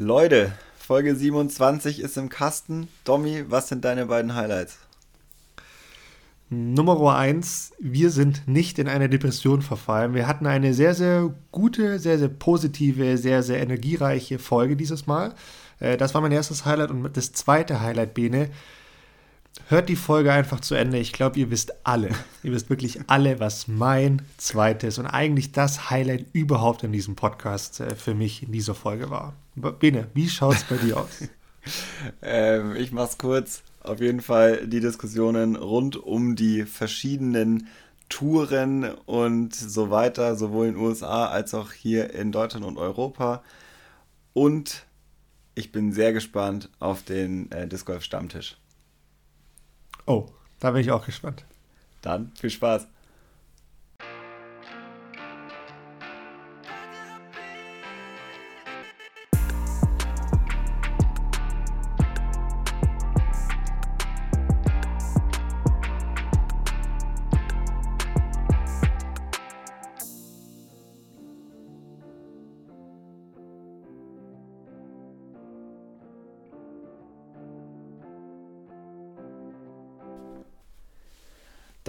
Leute, Folge 27 ist im Kasten. Domi, was sind deine beiden Highlights? Nummer eins, wir sind nicht in eine Depression verfallen. Wir hatten eine sehr, sehr gute, sehr, sehr positive, sehr, sehr energiereiche Folge dieses Mal. Äh, das war mein erstes Highlight und das zweite Highlight, Bene. Hört die Folge einfach zu Ende. Ich glaube, ihr wisst alle, ihr wisst wirklich alle, was mein zweites und eigentlich das Highlight überhaupt in diesem Podcast äh, für mich in dieser Folge war. Bene, wie schaut es bei dir aus? ähm, ich mach's kurz auf jeden Fall die Diskussionen rund um die verschiedenen Touren und so weiter, sowohl in den USA als auch hier in Deutschland und Europa. Und ich bin sehr gespannt auf den äh, Disc Golf Stammtisch. Oh, da bin ich auch gespannt. Dann viel Spaß.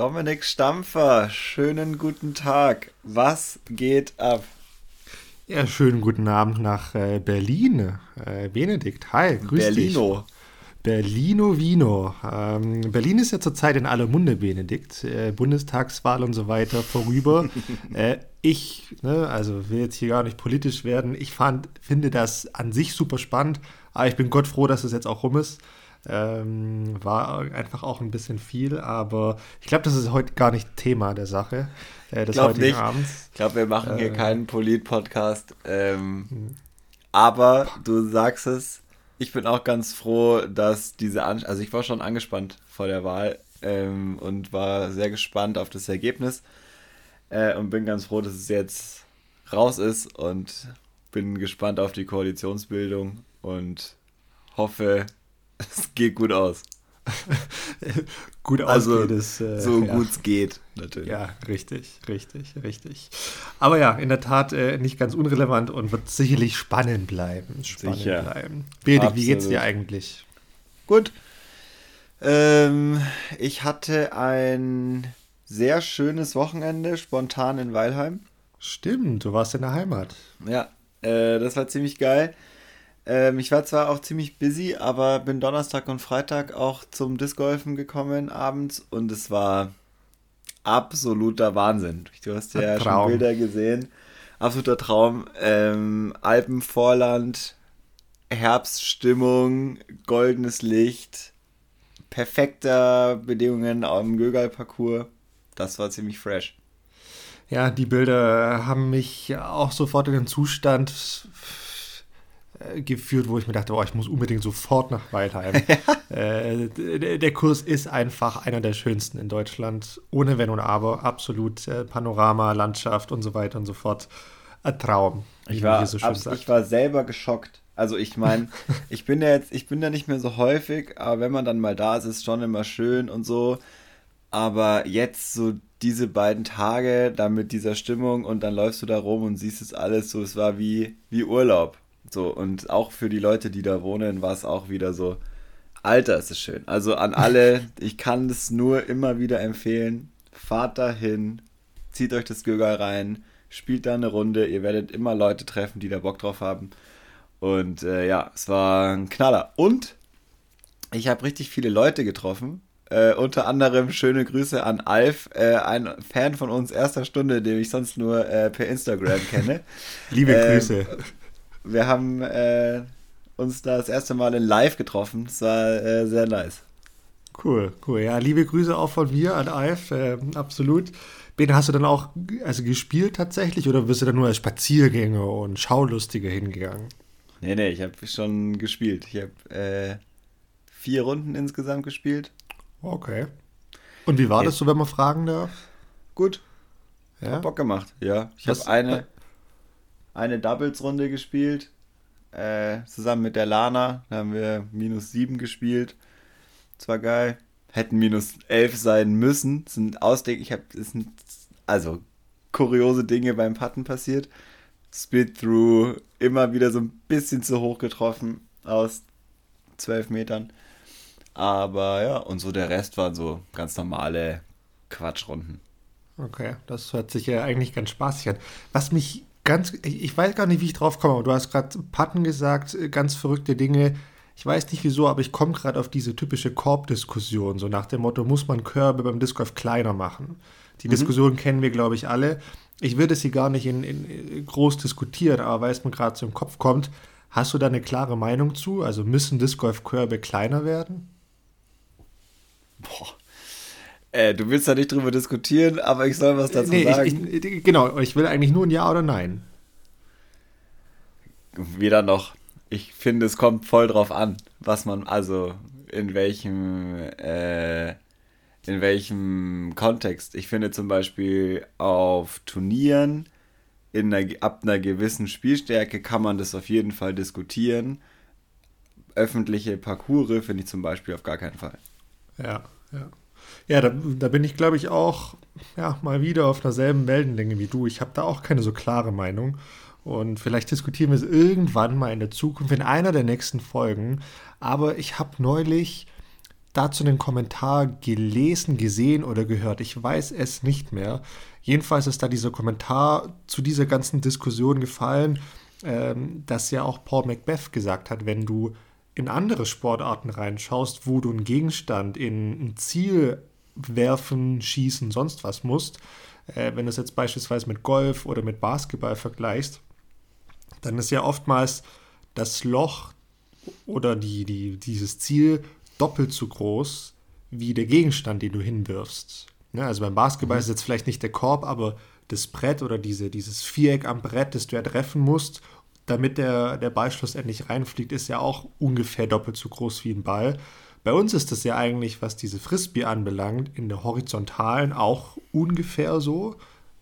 Dominik Stampfer, schönen guten Tag. Was geht ab? Ja, schönen guten Abend nach äh, Berlin. Äh, Benedikt, hi, grüß Berlino. dich. Berlino Vino. Ähm, Berlin ist ja zurzeit in aller Munde, Benedikt. Äh, Bundestagswahl und so weiter vorüber. äh, ich, ne, also will jetzt hier gar nicht politisch werden. Ich fand, finde das an sich super spannend, aber ich bin Gott froh, dass es jetzt auch rum ist. Ähm, war einfach auch ein bisschen viel, aber ich glaube, das ist heute gar nicht Thema der Sache äh, des glaub heutigen nicht. Abends. Ich glaube, wir machen hier äh, keinen Polit-Podcast. Ähm, hm. aber du sagst es, ich bin auch ganz froh, dass diese, An also ich war schon angespannt vor der Wahl ähm, und war sehr gespannt auf das Ergebnis äh, und bin ganz froh, dass es jetzt raus ist und bin gespannt auf die Koalitionsbildung und hoffe, es geht gut aus. gut also, ausgeht es. Äh, so ja. gut es geht, natürlich. Ja, richtig, richtig, richtig. Aber ja, in der Tat äh, nicht ganz unrelevant und wird sicherlich spannend bleiben. Spannend Sicher. bleiben. Bede, wie geht's dir eigentlich? Gut. Ähm, ich hatte ein sehr schönes Wochenende, spontan in Weilheim. Stimmt, du warst in der Heimat. Ja, äh, das war ziemlich geil. Ähm, ich war zwar auch ziemlich busy, aber bin Donnerstag und Freitag auch zum Discgolfen gekommen abends und es war absoluter Wahnsinn. Du hast ja Ein schon Bilder gesehen. Absoluter Traum. Ähm, Alpenvorland, Herbststimmung, goldenes Licht, perfekter Bedingungen am Gögal-Parcours. Das war ziemlich fresh. Ja, die Bilder haben mich auch sofort in den Zustand geführt, wo ich mir dachte, oh, ich muss unbedingt sofort nach Waldheim. äh, der Kurs ist einfach einer der schönsten in Deutschland, ohne Wenn und Aber, absolut äh, Panorama, Landschaft und so weiter und so fort. Ein Traum. Ich war, so ich war selber geschockt. Also ich meine, ich bin ja jetzt, ich bin ja nicht mehr so häufig, aber wenn man dann mal da ist, ist es schon immer schön und so. Aber jetzt so diese beiden Tage, da mit dieser Stimmung und dann läufst du da rum und siehst es alles so, es war wie, wie Urlaub. So, und auch für die Leute, die da wohnen, war es auch wieder so, Alter, ist es schön. Also an alle, ich kann es nur immer wieder empfehlen. Fahrt dahin, zieht euch das Gögal rein, spielt da eine Runde, ihr werdet immer Leute treffen, die da Bock drauf haben. Und äh, ja, es war ein Knaller. Und ich habe richtig viele Leute getroffen. Äh, unter anderem schöne Grüße an Alf, äh, ein Fan von uns erster Stunde, den ich sonst nur äh, per Instagram kenne. Liebe ähm, Grüße wir haben äh, uns da das erste Mal in Live getroffen. Das war äh, sehr nice. Cool, cool. Ja, liebe Grüße auch von mir an Alf, äh, absolut. Ben, hast du dann auch also gespielt tatsächlich oder bist du dann nur als Spaziergänger und Schaulustige hingegangen? Nee, nee, ich habe schon gespielt. Ich habe äh, vier Runden insgesamt gespielt. Okay. Und wie war okay. das so, wenn man fragen darf? Gut. Ja? Hat Bock gemacht, ja. Ich habe eine, eine Doubles-Runde gespielt. Äh, zusammen mit der Lana. Da haben wir minus 7 gespielt. Das war geil. Hätten minus 11 sein müssen. Das sind Ausleg, ich habe, also kuriose Dinge beim Patten passiert. Speed-Through, immer wieder so ein bisschen zu hoch getroffen aus 12 Metern. Aber ja, und so der Rest waren so ganz normale Quatschrunden. Okay, das hört sich ja eigentlich ganz spaßig an. Was mich ganz, ich weiß gar nicht, wie ich drauf komme, aber du hast gerade Patten gesagt, ganz verrückte Dinge. Ich weiß nicht wieso, aber ich komme gerade auf diese typische Korbdiskussion, so nach dem Motto, muss man Körbe beim Disc Golf kleiner machen? Die mhm. Diskussion kennen wir, glaube ich, alle. Ich würde sie gar nicht in, in groß diskutieren, aber weil es mir gerade so im Kopf kommt, hast du da eine klare Meinung zu? Also müssen Disc Golf Körbe kleiner werden? Boah. Äh, du willst da nicht drüber diskutieren, aber ich soll was dazu nee, sagen. Ich, ich, genau, ich will eigentlich nur ein Ja oder Nein. Weder noch. Ich finde, es kommt voll drauf an, was man, also in welchem, äh, in welchem Kontext. Ich finde zum Beispiel auf Turnieren in einer, ab einer gewissen Spielstärke kann man das auf jeden Fall diskutieren. Öffentliche Parcours finde ich zum Beispiel auf gar keinen Fall. Ja, ja. Ja, da, da bin ich, glaube ich, auch ja, mal wieder auf derselben Wellenlänge wie du. Ich habe da auch keine so klare Meinung. Und vielleicht diskutieren wir es irgendwann mal in der Zukunft, in einer der nächsten Folgen. Aber ich habe neulich dazu einen Kommentar gelesen, gesehen oder gehört. Ich weiß es nicht mehr. Jedenfalls ist da dieser Kommentar zu dieser ganzen Diskussion gefallen, ähm, dass ja auch Paul Macbeth gesagt hat, wenn du in andere Sportarten reinschaust, wo du einen Gegenstand in ein Ziel werfen, schießen, sonst was musst, äh, wenn du es jetzt beispielsweise mit Golf oder mit Basketball vergleichst, dann ist ja oftmals das Loch oder die, die, dieses Ziel doppelt so groß wie der Gegenstand, den du hinwirfst. Ja, also beim Basketball mhm. ist jetzt vielleicht nicht der Korb, aber das Brett oder diese, dieses Viereck am Brett, das du ja treffen musst, damit der, der Ball schlussendlich reinfliegt, ist ja auch ungefähr doppelt so groß wie ein Ball. Bei uns ist das ja eigentlich, was diese Frisbee anbelangt, in der horizontalen auch ungefähr so.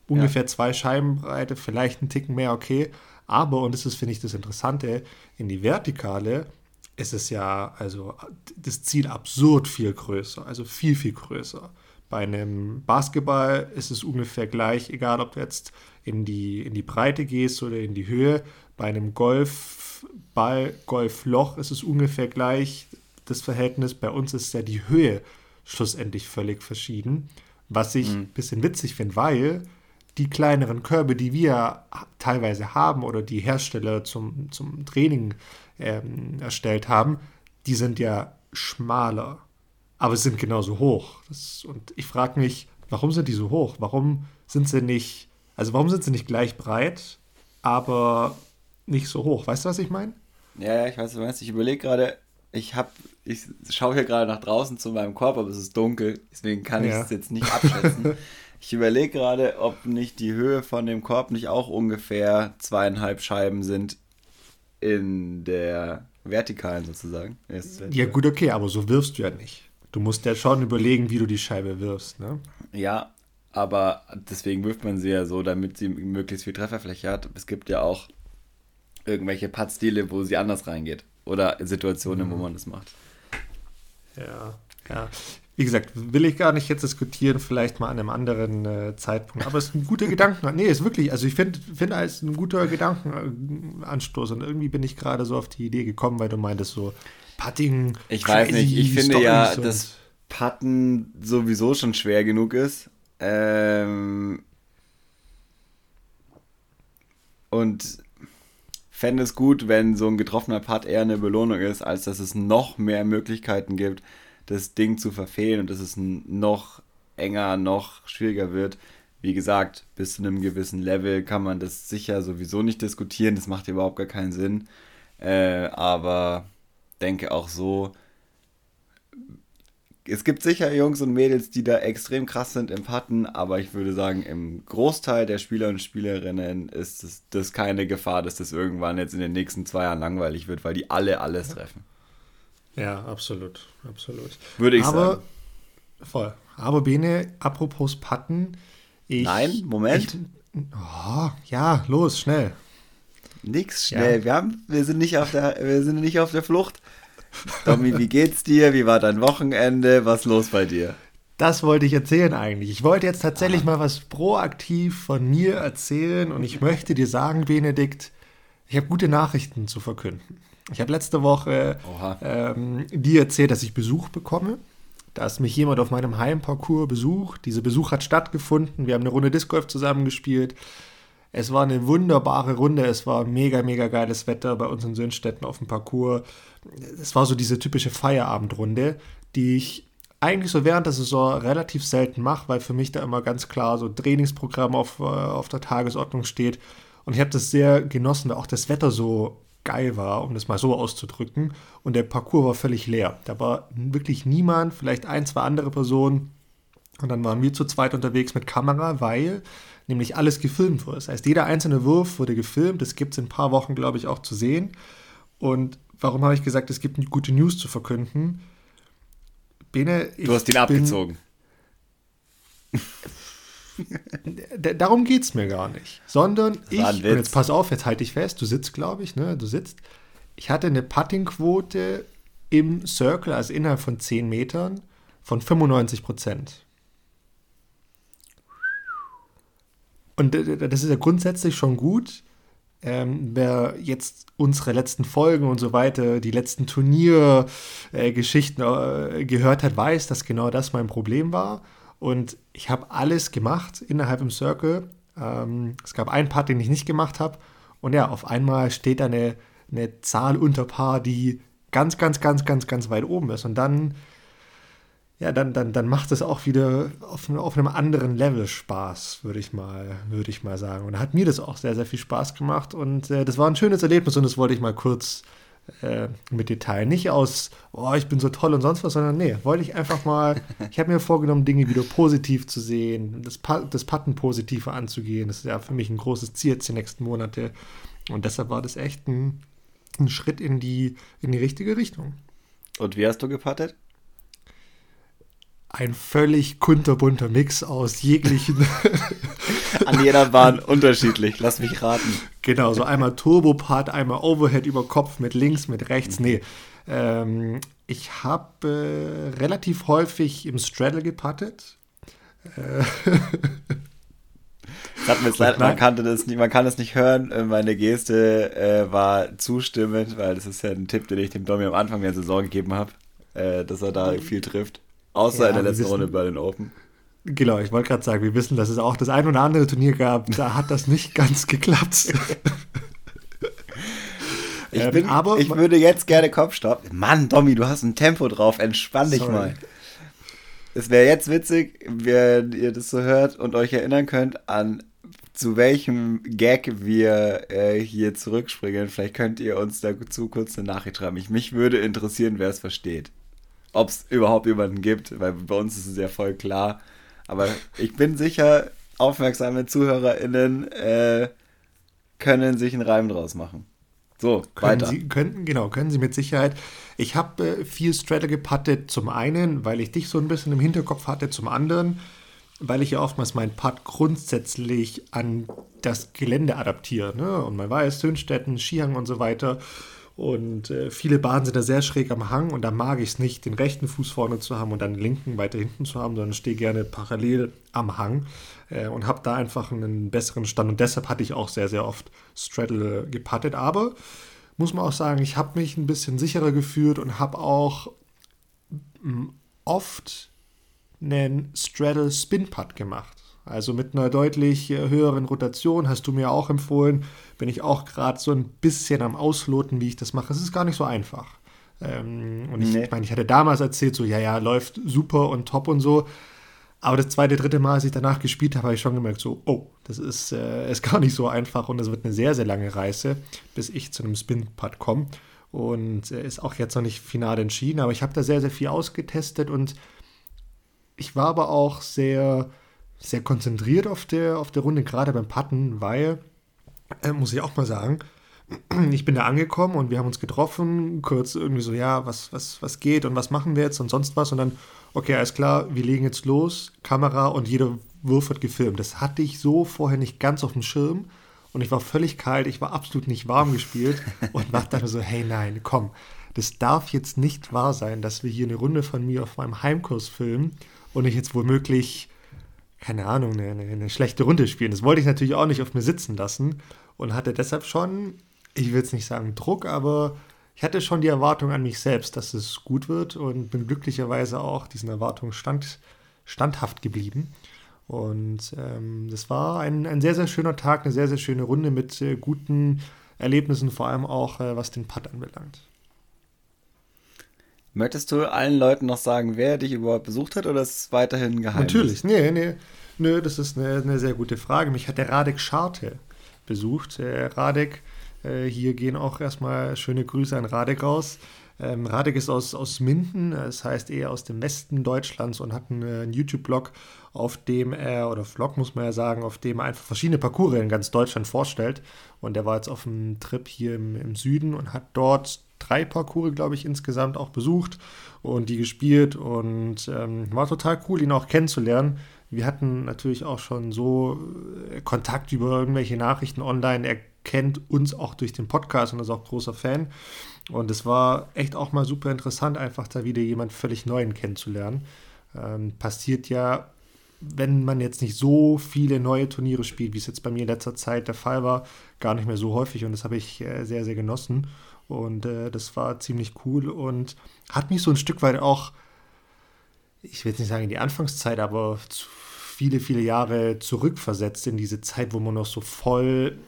Ungefähr ja. zwei Scheibenbreite, vielleicht ein Ticken mehr, okay. Aber, und das ist, finde ich, das Interessante, in die Vertikale ist es ja, also das Ziel absurd viel größer, also viel, viel größer. Bei einem Basketball ist es ungefähr gleich, egal ob du jetzt in die, in die Breite gehst oder in die Höhe. Bei einem Golfball, Golfloch ist es ungefähr gleich das Verhältnis. Bei uns ist ja die Höhe schlussendlich völlig verschieden. Was ich ein mhm. bisschen witzig finde, weil die kleineren Körbe, die wir teilweise haben oder die Hersteller zum, zum Training ähm, erstellt haben, die sind ja schmaler, aber sind genauso hoch. Das, und ich frage mich, warum sind die so hoch? Warum sind sie nicht, also warum sind sie nicht gleich breit, aber nicht so hoch? Weißt du, was ich meine? Ja, ja, ich weiß, was du meinst. Ich überlege gerade, ich habe, ich schaue hier gerade nach draußen zu meinem Korb, aber es ist dunkel, deswegen kann ich es jetzt nicht abschätzen. ich überlege gerade, ob nicht die Höhe von dem Korb nicht auch ungefähr zweieinhalb Scheiben sind in der vertikalen sozusagen. Ja gut, okay, aber so wirfst du ja nicht. Du musst ja schon überlegen, wie du die Scheibe wirfst, ne? Ja, aber deswegen wirft man sie ja so, damit sie möglichst viel Trefferfläche hat. Es gibt ja auch irgendwelche Puttstile, wo sie anders reingeht. Oder Situationen, mhm. wo man das macht. Ja, ja. Wie gesagt, will ich gar nicht jetzt diskutieren, vielleicht mal an einem anderen äh, Zeitpunkt. Aber es ist ein guter Gedanken. Nee, ist wirklich, also ich finde find als ein guter Gedankenanstoß. Und irgendwie bin ich gerade so auf die Idee gekommen, weil du meintest so, Putting. Ich weiß nicht, ich finde ja, dass Putten sowieso schon schwer genug ist. Ähm, und fände es gut, wenn so ein getroffener Putt eher eine Belohnung ist, als dass es noch mehr Möglichkeiten gibt, das Ding zu verfehlen und dass es noch enger, noch schwieriger wird. Wie gesagt, bis zu einem gewissen Level kann man das sicher sowieso nicht diskutieren, das macht überhaupt gar keinen Sinn. Äh, aber denke auch so, es gibt sicher Jungs und Mädels, die da extrem krass sind im Putten, aber ich würde sagen, im Großteil der Spieler und Spielerinnen ist das, das keine Gefahr, dass das irgendwann jetzt in den nächsten zwei Jahren langweilig wird, weil die alle alles treffen. Ja, absolut, absolut. Würde ich aber, sagen. Voll. Aber Bene, apropos Putten, ich, Nein, Moment. Ich, oh, ja, los, schnell. Nix schnell. Ja. Wir, haben, wir, sind nicht auf der, wir sind nicht auf der Flucht. Tommy, wie geht's dir? Wie war dein Wochenende? Was los bei dir? das wollte ich erzählen eigentlich. Ich wollte jetzt tatsächlich ah. mal was proaktiv von mir erzählen und ich möchte dir sagen, Benedikt, ich habe gute Nachrichten zu verkünden. Ich habe letzte Woche ähm, dir erzählt, dass ich Besuch bekomme. Da ist mich jemand auf meinem Heimparcours besucht. Dieser Besuch hat stattgefunden. Wir haben eine Runde Disc Golf zusammengespielt. Es war eine wunderbare Runde. Es war mega, mega geiles Wetter bei uns in Söhnstetten auf dem Parcours. Es war so diese typische Feierabendrunde, die ich eigentlich so während der Saison relativ selten mache, weil für mich da immer ganz klar so Trainingsprogramm auf, äh, auf der Tagesordnung steht. Und ich habe das sehr genossen, weil auch das Wetter so geil war, um das mal so auszudrücken. Und der Parcours war völlig leer. Da war wirklich niemand, vielleicht ein, zwei andere Personen. Und dann waren wir zu zweit unterwegs mit Kamera, weil nämlich alles gefilmt wurde. Das heißt, jeder einzelne Wurf wurde gefilmt. Das gibt es in ein paar Wochen, glaube ich, auch zu sehen. Und warum habe ich gesagt, es gibt gute News zu verkünden? Bene, du hast ihn abgezogen. Darum geht es mir gar nicht. Sondern ich, und jetzt pass auf, jetzt halte ich fest, du sitzt, glaube ich, ne? Du sitzt. Ich hatte eine Puttingquote im Circle, also innerhalb von 10 Metern, von 95 Prozent. Und das ist ja grundsätzlich schon gut. Ähm, wer jetzt unsere letzten Folgen und so weiter, die letzten Turniergeschichten äh, äh, gehört hat, weiß, dass genau das mein Problem war. Und ich habe alles gemacht innerhalb im Circle. Ähm, es gab einen Part, den ich nicht gemacht habe. Und ja, auf einmal steht da eine, eine Zahl unter Paar, die ganz, ganz, ganz, ganz, ganz weit oben ist. Und dann ja, dann, dann, dann macht es auch wieder auf, auf einem anderen Level Spaß, würde ich, mal, ich mal sagen. Und da hat mir das auch sehr, sehr viel Spaß gemacht. Und äh, das war ein schönes Erlebnis und das wollte ich mal kurz äh, mit Detail. Nicht aus, oh, ich bin so toll und sonst was, sondern nee, wollte ich einfach mal, ich habe mir vorgenommen, Dinge wieder positiv zu sehen, das, das Patten positiver anzugehen. Das ist ja für mich ein großes Ziel jetzt die nächsten Monate. Und deshalb war das echt ein, ein Schritt in die, in die richtige Richtung. Und wie hast du gepattet? Ein völlig kunterbunter Mix aus jeglichen. An jeder Bahn unterschiedlich, lass mich raten. Genau, so einmal Turbopart, einmal Overhead über Kopf mit links, mit rechts. Nee, ähm, ich habe äh, relativ häufig im Straddle gepattet. Äh, Leid, man, kannte das nicht, man kann das nicht hören. Äh, meine Geste äh, war zustimmend, weil das ist ja ein Tipp, den ich dem Domi am Anfang der Saison gegeben habe, äh, dass er da viel trifft. Außer ja, in der letzten wissen, Runde bei den Open. Genau, ich wollte gerade sagen, wir wissen, dass es auch das ein oder andere Turnier gab, da hat das nicht ganz geklappt. ich, ähm, bin, aber, ich würde jetzt gerne Kopfstopp. Mann, Domi, du hast ein Tempo drauf, entspann dich sorry. mal. Es wäre jetzt witzig, wenn ihr das so hört und euch erinnern könnt an zu welchem Gag wir äh, hier zurückspringen. Vielleicht könnt ihr uns dazu kurz eine Nachricht schreiben. Ich, mich würde interessieren, wer es versteht ob es überhaupt jemanden gibt, weil bei uns ist es ja voll klar. Aber ich bin sicher, aufmerksame ZuhörerInnen äh, können sich einen Reim draus machen. So, können weiter. Sie, können, genau, können Sie mit Sicherheit. Ich habe äh, viel Straddle gepattet, zum einen, weil ich dich so ein bisschen im Hinterkopf hatte, zum anderen, weil ich ja oftmals meinen Putt grundsätzlich an das Gelände adaptiere. Ne? Und man weiß, Sönstetten, Skihang und so weiter. Und äh, viele Bahnen sind da sehr schräg am Hang und da mag ich es nicht, den rechten Fuß vorne zu haben und dann den linken weiter hinten zu haben, sondern stehe gerne parallel am Hang äh, und habe da einfach einen besseren Stand. Und deshalb hatte ich auch sehr, sehr oft Straddle gepattet. Aber muss man auch sagen, ich habe mich ein bisschen sicherer gefühlt und habe auch mm, oft einen Straddle Spin Putt gemacht. Also mit einer deutlich äh, höheren Rotation, hast du mir auch empfohlen, bin ich auch gerade so ein bisschen am Ausloten, wie ich das mache. Es ist gar nicht so einfach. Ähm, und ich nee. meine, ich hatte damals erzählt, so, ja, ja, läuft super und top und so. Aber das zweite, dritte Mal, als ich danach gespielt habe, habe ich schon gemerkt, so, oh, das ist, äh, ist gar nicht so einfach und es wird eine sehr, sehr lange Reise, bis ich zu einem Spin-Putt komme. Und äh, ist auch jetzt noch nicht final entschieden, aber ich habe da sehr, sehr viel ausgetestet und ich war aber auch sehr sehr konzentriert auf der, auf der Runde, gerade beim Putten, weil, äh, muss ich auch mal sagen, ich bin da angekommen und wir haben uns getroffen, kurz irgendwie so, ja, was, was, was geht und was machen wir jetzt und sonst was und dann, okay, alles klar, wir legen jetzt los, Kamera und jeder Wurf wird gefilmt. Das hatte ich so vorher nicht ganz auf dem Schirm und ich war völlig kalt, ich war absolut nicht warm gespielt und war dann so, hey nein, komm, das darf jetzt nicht wahr sein, dass wir hier eine Runde von mir auf meinem Heimkurs filmen und ich jetzt womöglich, keine Ahnung, eine, eine schlechte Runde spielen. Das wollte ich natürlich auch nicht auf mir sitzen lassen und hatte deshalb schon, ich will jetzt nicht sagen Druck, aber ich hatte schon die Erwartung an mich selbst, dass es gut wird und bin glücklicherweise auch diesen Erwartungen stand, standhaft geblieben. Und ähm, das war ein, ein sehr, sehr schöner Tag, eine sehr, sehr schöne Runde mit äh, guten Erlebnissen, vor allem auch äh, was den Putt anbelangt. Möchtest du allen Leuten noch sagen, wer dich überhaupt besucht hat oder ist es weiterhin geheim? Natürlich, nee, nee, nee, das ist eine, eine sehr gute Frage. Mich hat der Radek Scharte besucht. Der Radek, äh, hier gehen auch erstmal schöne Grüße an Radek aus. Ähm, Radek ist aus, aus Minden, das heißt eher aus dem Westen Deutschlands und hat einen, äh, einen YouTube-Blog, auf dem er, oder Vlog muss man ja sagen, auf dem er einfach verschiedene Parcours in ganz Deutschland vorstellt. Und er war jetzt auf einem Trip hier im, im Süden und hat dort drei Parcours, glaube ich, insgesamt auch besucht und die gespielt und ähm, war total cool, ihn auch kennenzulernen. Wir hatten natürlich auch schon so äh, Kontakt über irgendwelche Nachrichten online. Er kennt uns auch durch den Podcast und ist auch großer Fan. Und es war echt auch mal super interessant, einfach da wieder jemand völlig Neuen kennenzulernen. Ähm, passiert ja, wenn man jetzt nicht so viele neue Turniere spielt, wie es jetzt bei mir in letzter Zeit der Fall war, gar nicht mehr so häufig. Und das habe ich äh, sehr, sehr genossen. Und äh, das war ziemlich cool und hat mich so ein Stück weit auch, ich will jetzt nicht sagen in die Anfangszeit, aber viele, viele Jahre zurückversetzt in diese Zeit, wo man noch so voll,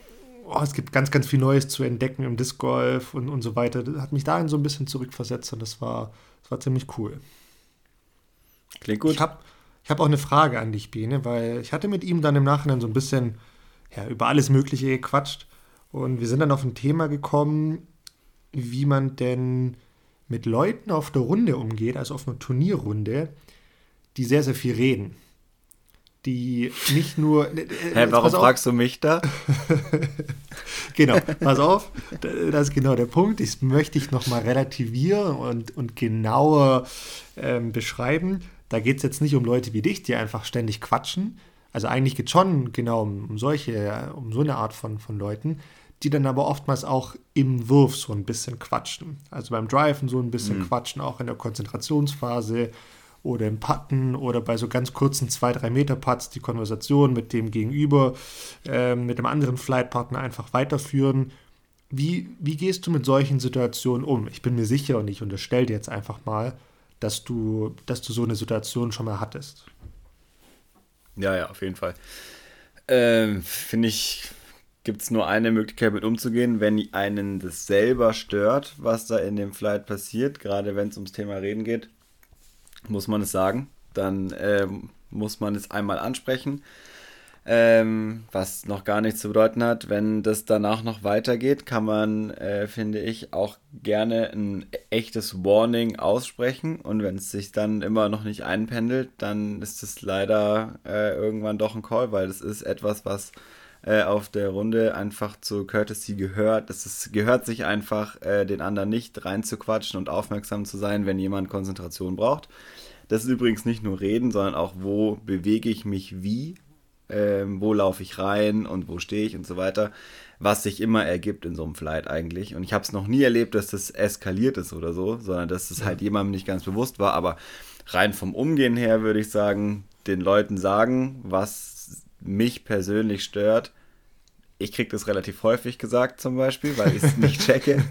oh, es gibt ganz, ganz viel Neues zu entdecken im Disc Golf und, und so weiter. Das hat mich dahin so ein bisschen zurückversetzt und das war, das war ziemlich cool. Klingt gut. Ich habe ich hab auch eine Frage an dich, Bene, weil ich hatte mit ihm dann im Nachhinein so ein bisschen ja, über alles Mögliche gequatscht und wir sind dann auf ein Thema gekommen, wie man denn mit Leuten auf der Runde umgeht, also auf einer Turnierrunde, die sehr, sehr viel reden. Die nicht nur. Äh, Hä, warum fragst du mich da? genau, pass auf, das ist genau der Punkt. Das möchte ich nochmal relativieren und, und genauer ähm, beschreiben. Da geht es jetzt nicht um Leute wie dich, die einfach ständig quatschen. Also eigentlich geht es schon genau um, um solche, um so eine Art von, von Leuten, die dann aber oftmals auch im Wurf so ein bisschen quatschen. Also beim Driven so ein bisschen mhm. quatschen, auch in der Konzentrationsphase oder im Putten oder bei so ganz kurzen 2-3 Meter Putts die Konversation mit dem Gegenüber, äh, mit dem anderen Flightpartner einfach weiterführen. Wie, wie gehst du mit solchen Situationen um? Ich bin mir sicher und ich unterstelle dir jetzt einfach mal, dass du, dass du so eine Situation schon mal hattest. Ja, ja, auf jeden Fall. Ähm, Finde ich gibt es nur eine Möglichkeit mit umzugehen, wenn einen das selber stört, was da in dem Flight passiert, gerade wenn es ums Thema Reden geht, muss man es sagen. Dann ähm, muss man es einmal ansprechen, ähm, was noch gar nichts zu bedeuten hat. Wenn das danach noch weitergeht, kann man, äh, finde ich, auch gerne ein echtes Warning aussprechen. Und wenn es sich dann immer noch nicht einpendelt, dann ist es leider äh, irgendwann doch ein Call, weil das ist etwas, was äh, auf der Runde einfach zur Courtesy gehört. Es ist, gehört sich einfach, äh, den anderen nicht reinzuquatschen und aufmerksam zu sein, wenn jemand Konzentration braucht. Das ist übrigens nicht nur reden, sondern auch, wo bewege ich mich wie, ähm, wo laufe ich rein und wo stehe ich und so weiter, was sich immer ergibt in so einem Flight eigentlich. Und ich habe es noch nie erlebt, dass das eskaliert ist oder so, sondern dass es ja. halt jemandem nicht ganz bewusst war. Aber rein vom Umgehen her würde ich sagen, den Leuten sagen, was mich persönlich stört, ich kriege das relativ häufig gesagt zum Beispiel, weil ich es nicht checke.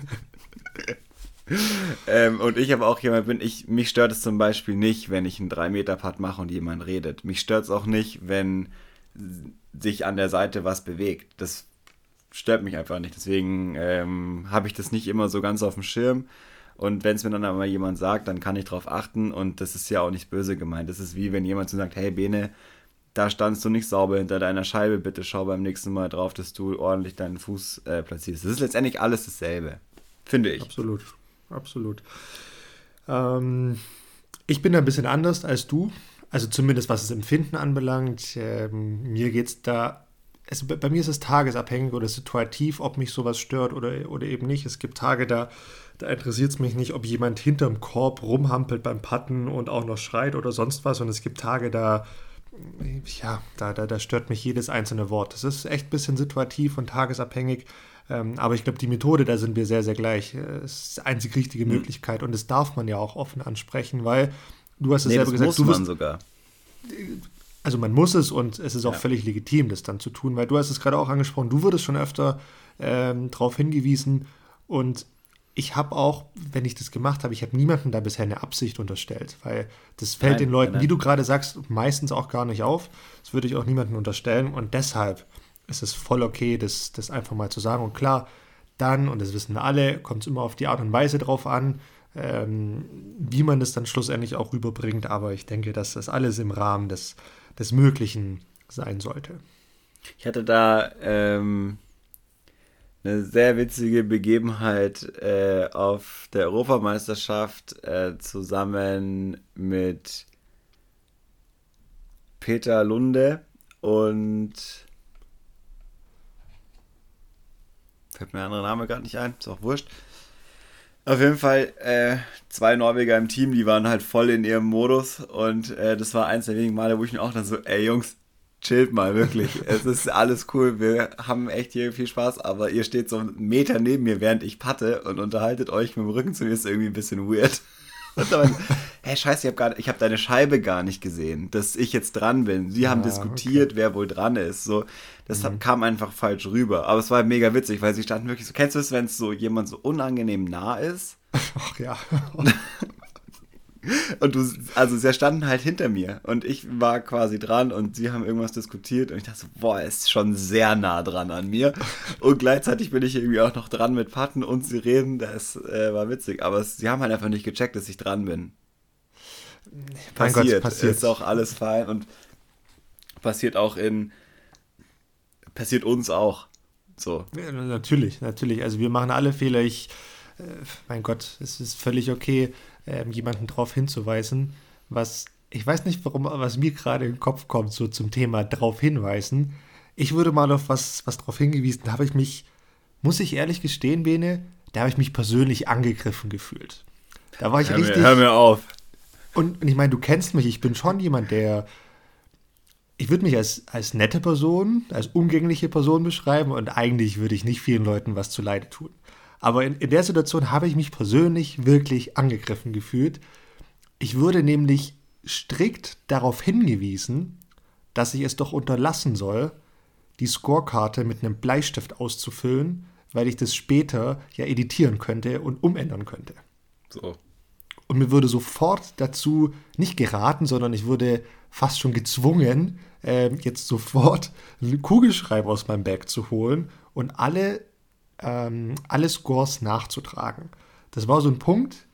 ähm, und ich aber auch jemand bin, ich, mich stört es zum Beispiel nicht, wenn ich einen 3-Meter-Putt mache und jemand redet. Mich stört es auch nicht, wenn sich an der Seite was bewegt. Das stört mich einfach nicht. Deswegen ähm, habe ich das nicht immer so ganz auf dem Schirm. Und wenn es mir dann aber jemand sagt, dann kann ich darauf achten. Und das ist ja auch nicht böse gemeint. Das ist wie wenn jemand so sagt, hey Bene, da standst du nicht sauber hinter deiner Scheibe, bitte schau beim nächsten Mal drauf, dass du ordentlich deinen Fuß äh, platzierst. Das ist letztendlich alles dasselbe, finde ich. Absolut, absolut. Ähm, ich bin da ein bisschen anders als du, also zumindest was das Empfinden anbelangt. Ähm, mir geht es da, also bei mir ist es tagesabhängig oder situativ, ob mich sowas stört oder, oder eben nicht. Es gibt Tage, da, da interessiert es mich nicht, ob jemand hinterm Korb rumhampelt beim Patten und auch noch schreit oder sonst was. Und es gibt Tage, da ja, da, da, da stört mich jedes einzelne Wort. Das ist echt ein bisschen situativ und tagesabhängig. Ähm, aber ich glaube, die Methode, da sind wir sehr, sehr gleich. Das ist die einzig richtige mhm. Möglichkeit und das darf man ja auch offen ansprechen, weil du hast es nee, selber gesagt. Muss du man sogar. also man muss es und es ist auch ja. völlig legitim, das dann zu tun, weil du hast es gerade auch angesprochen, du wurdest schon öfter ähm, darauf hingewiesen und ich habe auch, wenn ich das gemacht habe, ich habe niemandem da bisher eine Absicht unterstellt, weil das fällt nein, den Leuten, nein. wie du gerade sagst, meistens auch gar nicht auf. Das würde ich auch niemandem unterstellen und deshalb ist es voll okay, das, das einfach mal zu sagen. Und klar, dann, und das wissen wir alle, kommt es immer auf die Art und Weise drauf an, ähm, wie man das dann schlussendlich auch rüberbringt. Aber ich denke, dass das alles im Rahmen des, des Möglichen sein sollte. Ich hatte da ähm, eine sehr witzige Begebenheit äh, auf der Europameisterschaft äh, zusammen mit Peter Lunde und fällt mir der andere Name gerade nicht ein, ist auch wurscht. Auf jeden Fall äh, zwei Norweger im Team, die waren halt voll in ihrem Modus und äh, das war eins der wenigen Male, wo ich mir auch dann so, ey Jungs, chillt mal, wirklich. es ist alles cool. Wir haben echt hier viel Spaß, aber ihr steht so einen Meter neben mir, während ich patte und unterhaltet euch mit dem Rücken zu mir. Ist irgendwie ein bisschen weird. Und dann, hey, scheiße, ich habe hab deine Scheibe gar nicht gesehen, dass ich jetzt dran bin. Sie haben ah, diskutiert, okay. wer wohl dran ist. So, das mhm. kam einfach falsch rüber. Aber es war mega witzig, weil sie standen wirklich so. Kennst du es, wenn es so jemand so unangenehm nah ist? Ach ja. Und du, also sie standen halt hinter mir und ich war quasi dran und sie haben irgendwas diskutiert und ich dachte so, boah, ist schon sehr nah dran an mir. Und gleichzeitig bin ich irgendwie auch noch dran mit Patten und sie reden, das äh, war witzig, aber es, sie haben halt einfach nicht gecheckt, dass ich dran bin. Mein passiert, Gott, passiert. Ist auch alles fein und passiert auch in, passiert uns auch. So. Ja, natürlich, natürlich. Also wir machen alle Fehler. Ich, äh, mein Gott, es ist völlig okay ähm, jemanden darauf hinzuweisen, was ich weiß nicht, warum, was mir gerade in den Kopf kommt, so zum Thema darauf hinweisen. Ich würde mal auf was, was darauf hingewiesen, da habe ich mich, muss ich ehrlich gestehen, Bene, da habe ich mich persönlich angegriffen gefühlt. Da war ich hör richtig. Mir, hör mir auf. Und, und ich meine, du kennst mich, ich bin schon jemand, der. Ich würde mich als, als nette Person, als umgängliche Person beschreiben und eigentlich würde ich nicht vielen Leuten was zu Leide tun. Aber in, in der Situation habe ich mich persönlich wirklich angegriffen gefühlt. Ich würde nämlich strikt darauf hingewiesen, dass ich es doch unterlassen soll, die Scorekarte mit einem Bleistift auszufüllen, weil ich das später ja editieren könnte und umändern könnte. So. Und mir würde sofort dazu nicht geraten, sondern ich würde fast schon gezwungen, äh, jetzt sofort einen Kugelschreiber aus meinem Bag zu holen und alle ähm, alle Scores nachzutragen. Das war so ein Punkt,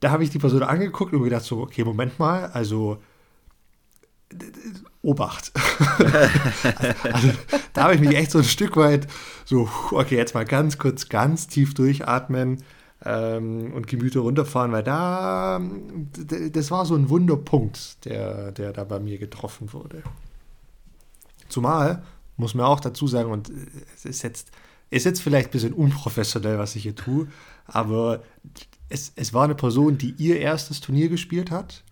da habe ich die Person angeguckt und mir gedacht, so, okay, Moment mal, also Obacht. also, da habe ich mich echt so ein Stück weit so, okay, jetzt mal ganz kurz, ganz tief durchatmen ähm, und Gemüter runterfahren, weil da, das war so ein Wunderpunkt, der, der da bei mir getroffen wurde. Zumal, muss man auch dazu sagen, und es ist jetzt ist jetzt vielleicht ein bisschen unprofessionell, was ich hier tue, aber es, es war eine Person, die ihr erstes Turnier gespielt hat.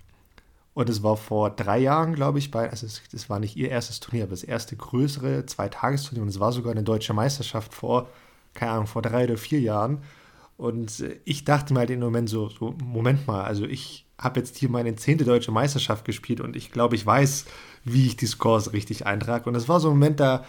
Und es war vor drei Jahren, glaube ich, bei, also es, es war nicht ihr erstes Turnier, aber das erste größere Zweitagesturnier. Und es war sogar eine deutsche Meisterschaft vor, keine Ahnung, vor drei oder vier Jahren. Und ich dachte mir halt in Moment so, so Moment mal, also ich habe jetzt hier meine zehnte deutsche Meisterschaft gespielt und ich glaube, ich weiß, wie ich die Scores richtig eintrage. Und es war so ein Moment, da,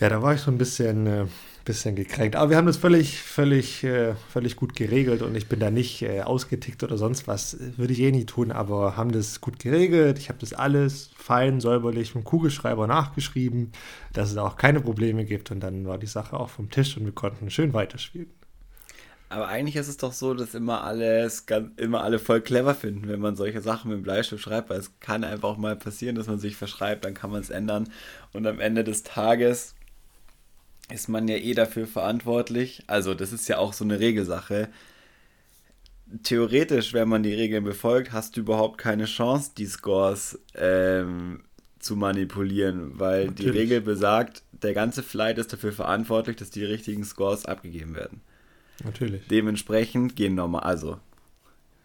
ja, da war ich so ein bisschen, äh, bisschen gekränkt. Aber wir haben das völlig, völlig, äh, völlig gut geregelt und ich bin da nicht äh, ausgetickt oder sonst was. Würde ich eh nie tun, aber haben das gut geregelt. Ich habe das alles fein, säuberlich mit Kugelschreiber nachgeschrieben, dass es auch keine Probleme gibt und dann war die Sache auch vom Tisch und wir konnten schön weiterspielen. Aber eigentlich ist es doch so, dass immer alles, immer alle voll clever finden, wenn man solche Sachen mit dem Bleistift schreibt, weil es kann einfach auch mal passieren, dass man sich verschreibt, dann kann man es ändern und am Ende des Tages ist man ja eh dafür verantwortlich. Also das ist ja auch so eine Regelsache. Theoretisch, wenn man die Regeln befolgt, hast du überhaupt keine Chance, die Scores ähm, zu manipulieren, weil Natürlich. die Regel besagt, der ganze Flight ist dafür verantwortlich, dass die richtigen Scores abgegeben werden. Natürlich. Dementsprechend gehen nochmal, also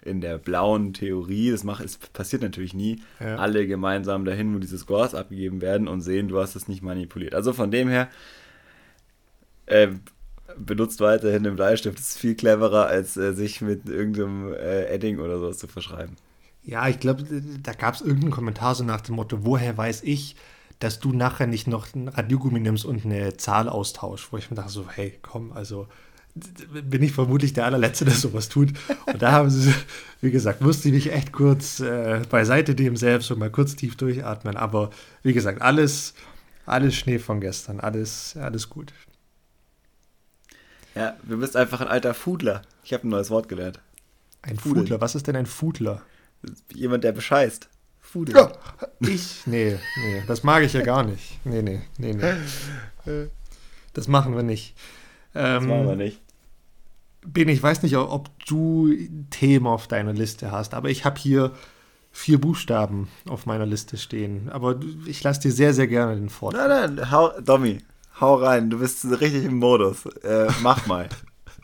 in der blauen Theorie, das macht, es passiert natürlich nie, ja. alle gemeinsam dahin, wo diese Scores abgegeben werden und sehen, du hast es nicht manipuliert. Also von dem her, äh, benutzt weiterhin den Bleistift. Das ist viel cleverer, als äh, sich mit irgendeinem äh, Edding oder sowas zu verschreiben. Ja, ich glaube, da gab es irgendeinen Kommentar so nach dem Motto, woher weiß ich, dass du nachher nicht noch ein Radiogummi nimmst und eine Zahl austauschst, wo ich mir dachte so, hey, komm, also bin ich vermutlich der allerletzte, der sowas tut. Und da haben sie, wie gesagt, musste ich mich echt kurz äh, beiseite dem selbst und mal kurz tief durchatmen. Aber wie gesagt, alles, alles Schnee von gestern, alles, alles gut. Ja, du bist einfach ein alter Foodler. Ich habe ein neues Wort gelernt. Ein Fudel. Foodler? Was ist denn ein Foodler? Jemand, der bescheißt. Fudel. Ja, ich? Nee, nee, das mag ich ja gar nicht. Nee, nee, nee, nee. Das machen wir nicht. Ähm, das machen wir nicht. Ben, ich weiß nicht, ob du Themen auf deiner Liste hast, aber ich habe hier vier Buchstaben auf meiner Liste stehen. Aber ich lasse dir sehr, sehr gerne den Vortrag. Nein, nein, hau, Domi, hau rein. Du bist richtig im Modus. Äh, mach mal.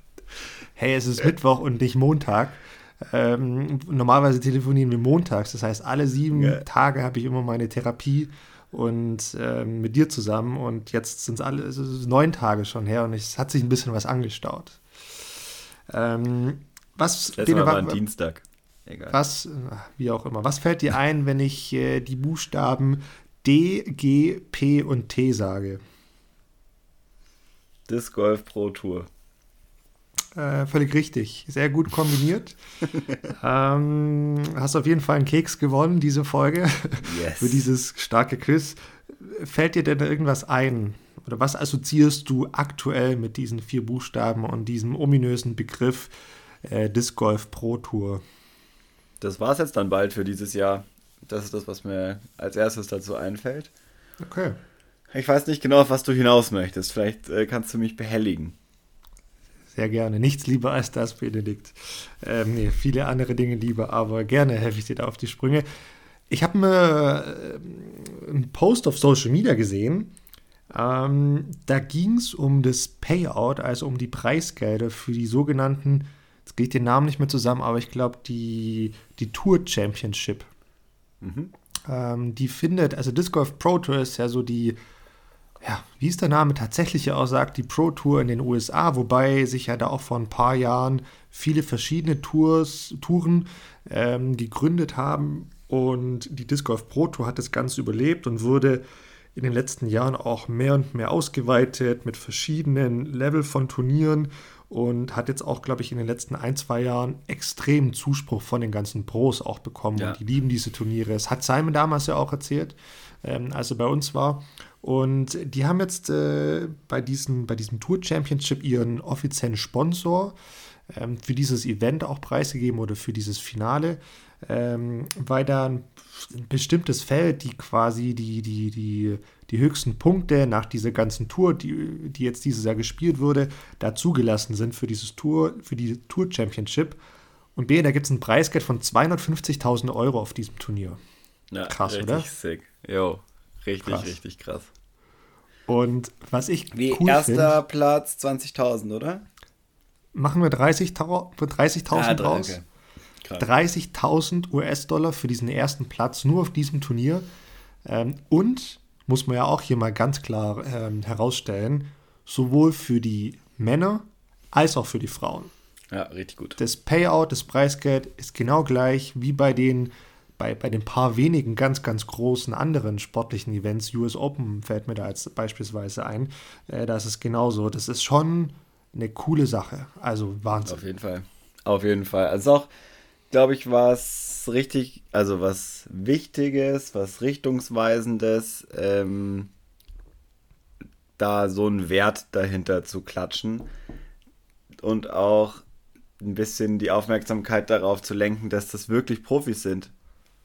hey, es ist Mittwoch und nicht Montag. Ähm, normalerweise telefonieren wir montags. Das heißt, alle sieben ja. Tage habe ich immer meine Therapie und ähm, mit dir zusammen. Und jetzt sind es alle es neun Tage schon her und es hat sich ein bisschen was angestaut. Ähm, was das war ein Dienstag. Egal. Was, wie auch immer. Was fällt dir ein, wenn ich äh, die Buchstaben D, G, P und T sage? Disc Golf Pro Tour. Äh, völlig richtig. Sehr gut kombiniert. ähm, hast auf jeden Fall einen Keks gewonnen, diese Folge. Yes. Für dieses starke Quiz. Fällt dir denn irgendwas ein? Oder was assoziierst du aktuell mit diesen vier Buchstaben und diesem ominösen Begriff äh, Disc Golf Pro Tour? Das war es jetzt dann bald für dieses Jahr. Das ist das, was mir als erstes dazu einfällt. Okay. Ich weiß nicht genau, auf was du hinaus möchtest. Vielleicht äh, kannst du mich behelligen. Sehr gerne. Nichts lieber als das, Benedikt. Ähm, nee, viele andere Dinge lieber, aber gerne helfe ich dir da auf die Sprünge. Ich habe mir äh, einen Post auf Social Media gesehen. Ähm, da ging es um das Payout, also um die Preisgelder für die sogenannten, jetzt geht den Namen nicht mehr zusammen, aber ich glaube, die, die Tour Championship. Mhm. Ähm, die findet, also Disc Golf Pro Tour ist ja so die ja, wie es der Name tatsächlich ja auch sagt, die Pro Tour in den USA, wobei sich ja da auch vor ein paar Jahren viele verschiedene Tours, Touren ähm, gegründet haben und die Disc Golf Pro Tour hat das Ganze überlebt und wurde in den letzten Jahren auch mehr und mehr ausgeweitet mit verschiedenen Level von Turnieren und hat jetzt auch, glaube ich, in den letzten ein, zwei Jahren extremen Zuspruch von den ganzen Pros auch bekommen. Ja. Und die lieben diese Turniere. Das hat Simon damals ja auch erzählt, ähm, als er bei uns war. Und die haben jetzt äh, bei, diesen, bei diesem Tour Championship ihren offiziellen Sponsor ähm, für dieses Event auch preisgegeben oder für dieses Finale, ähm, weil da ein, bestimmtes Feld, die quasi die, die, die, die höchsten Punkte nach dieser ganzen Tour, die, die jetzt dieses Jahr gespielt wurde, da zugelassen sind für dieses Tour, für die Tour Championship. Und B, da gibt es ein Preisgeld von 250.000 Euro auf diesem Turnier. Ja, Krass, richtig oder? sick. Jo, Richtig, krass. richtig krass. Und was ich Wie cool erster find, Platz 20.000, oder? Machen wir 30.000 30 ah, raus. Okay. 30.000 US-Dollar für diesen ersten Platz nur auf diesem Turnier. Ähm, und muss man ja auch hier mal ganz klar ähm, herausstellen, sowohl für die Männer als auch für die Frauen. Ja, richtig gut. Das Payout, das Preisgeld ist genau gleich wie bei den bei, bei den paar wenigen ganz, ganz großen anderen sportlichen Events, US Open fällt mir da als beispielsweise ein, äh, da ist es genauso. Das ist schon eine coole Sache. Also Wahnsinn. Auf jeden Fall. Auf jeden Fall. Also auch, glaube ich, was richtig, also was Wichtiges, was Richtungsweisendes, ähm, da so einen Wert dahinter zu klatschen und auch ein bisschen die Aufmerksamkeit darauf zu lenken, dass das wirklich Profis sind.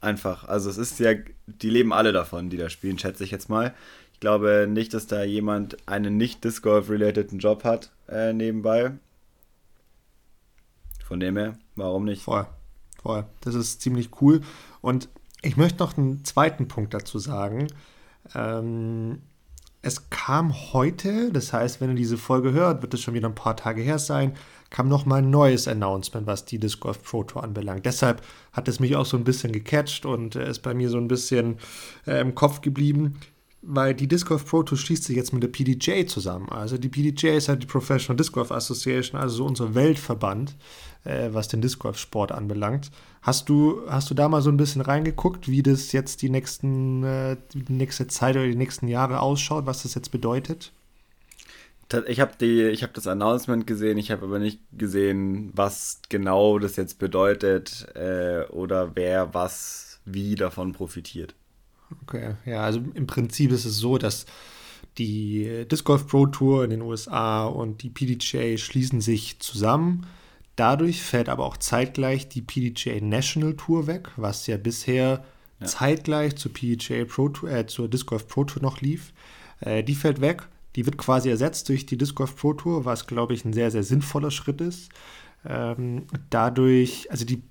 Einfach. Also es ist ja, die leben alle davon, die da spielen, schätze ich jetzt mal. Ich glaube nicht, dass da jemand einen nicht Disc Golf-relateden Job hat äh, nebenbei. Von dem her, warum nicht? Voll. Voll. Das ist ziemlich cool. Und ich möchte noch einen zweiten Punkt dazu sagen. Ähm, es kam heute, das heißt, wenn ihr diese Folge hört, wird es schon wieder ein paar Tage her sein, kam nochmal ein neues Announcement, was die Disc Golf Pro Tour anbelangt. Deshalb hat es mich auch so ein bisschen gecatcht und äh, ist bei mir so ein bisschen äh, im Kopf geblieben. weil die Disc Golf Pro Tour schließt sich jetzt mit der PDJ zusammen. Also die PDJ ist halt die Professional Disc Golf Association, also so unser Weltverband, äh, was den Disc Golf Sport anbelangt. Hast du, hast du da mal so ein bisschen reingeguckt, wie das jetzt die nächsten, äh, die nächste Zeit oder die nächsten Jahre ausschaut, was das jetzt bedeutet? Ich habe hab das Announcement gesehen, ich habe aber nicht gesehen, was genau das jetzt bedeutet äh, oder wer was wie davon profitiert. Okay, ja, also im Prinzip ist es so, dass die Disc Golf Pro Tour in den USA und die PDGA schließen sich zusammen. Dadurch fällt aber auch zeitgleich die PDGA National Tour weg, was ja bisher ja. zeitgleich zur PDGA Pro Tour, äh, zur Disc Golf Pro Tour noch lief. Äh, die fällt weg. Die wird quasi ersetzt durch die Disc Golf Pro Tour, was glaube ich ein sehr, sehr sinnvoller Schritt ist. Ähm, dadurch, also die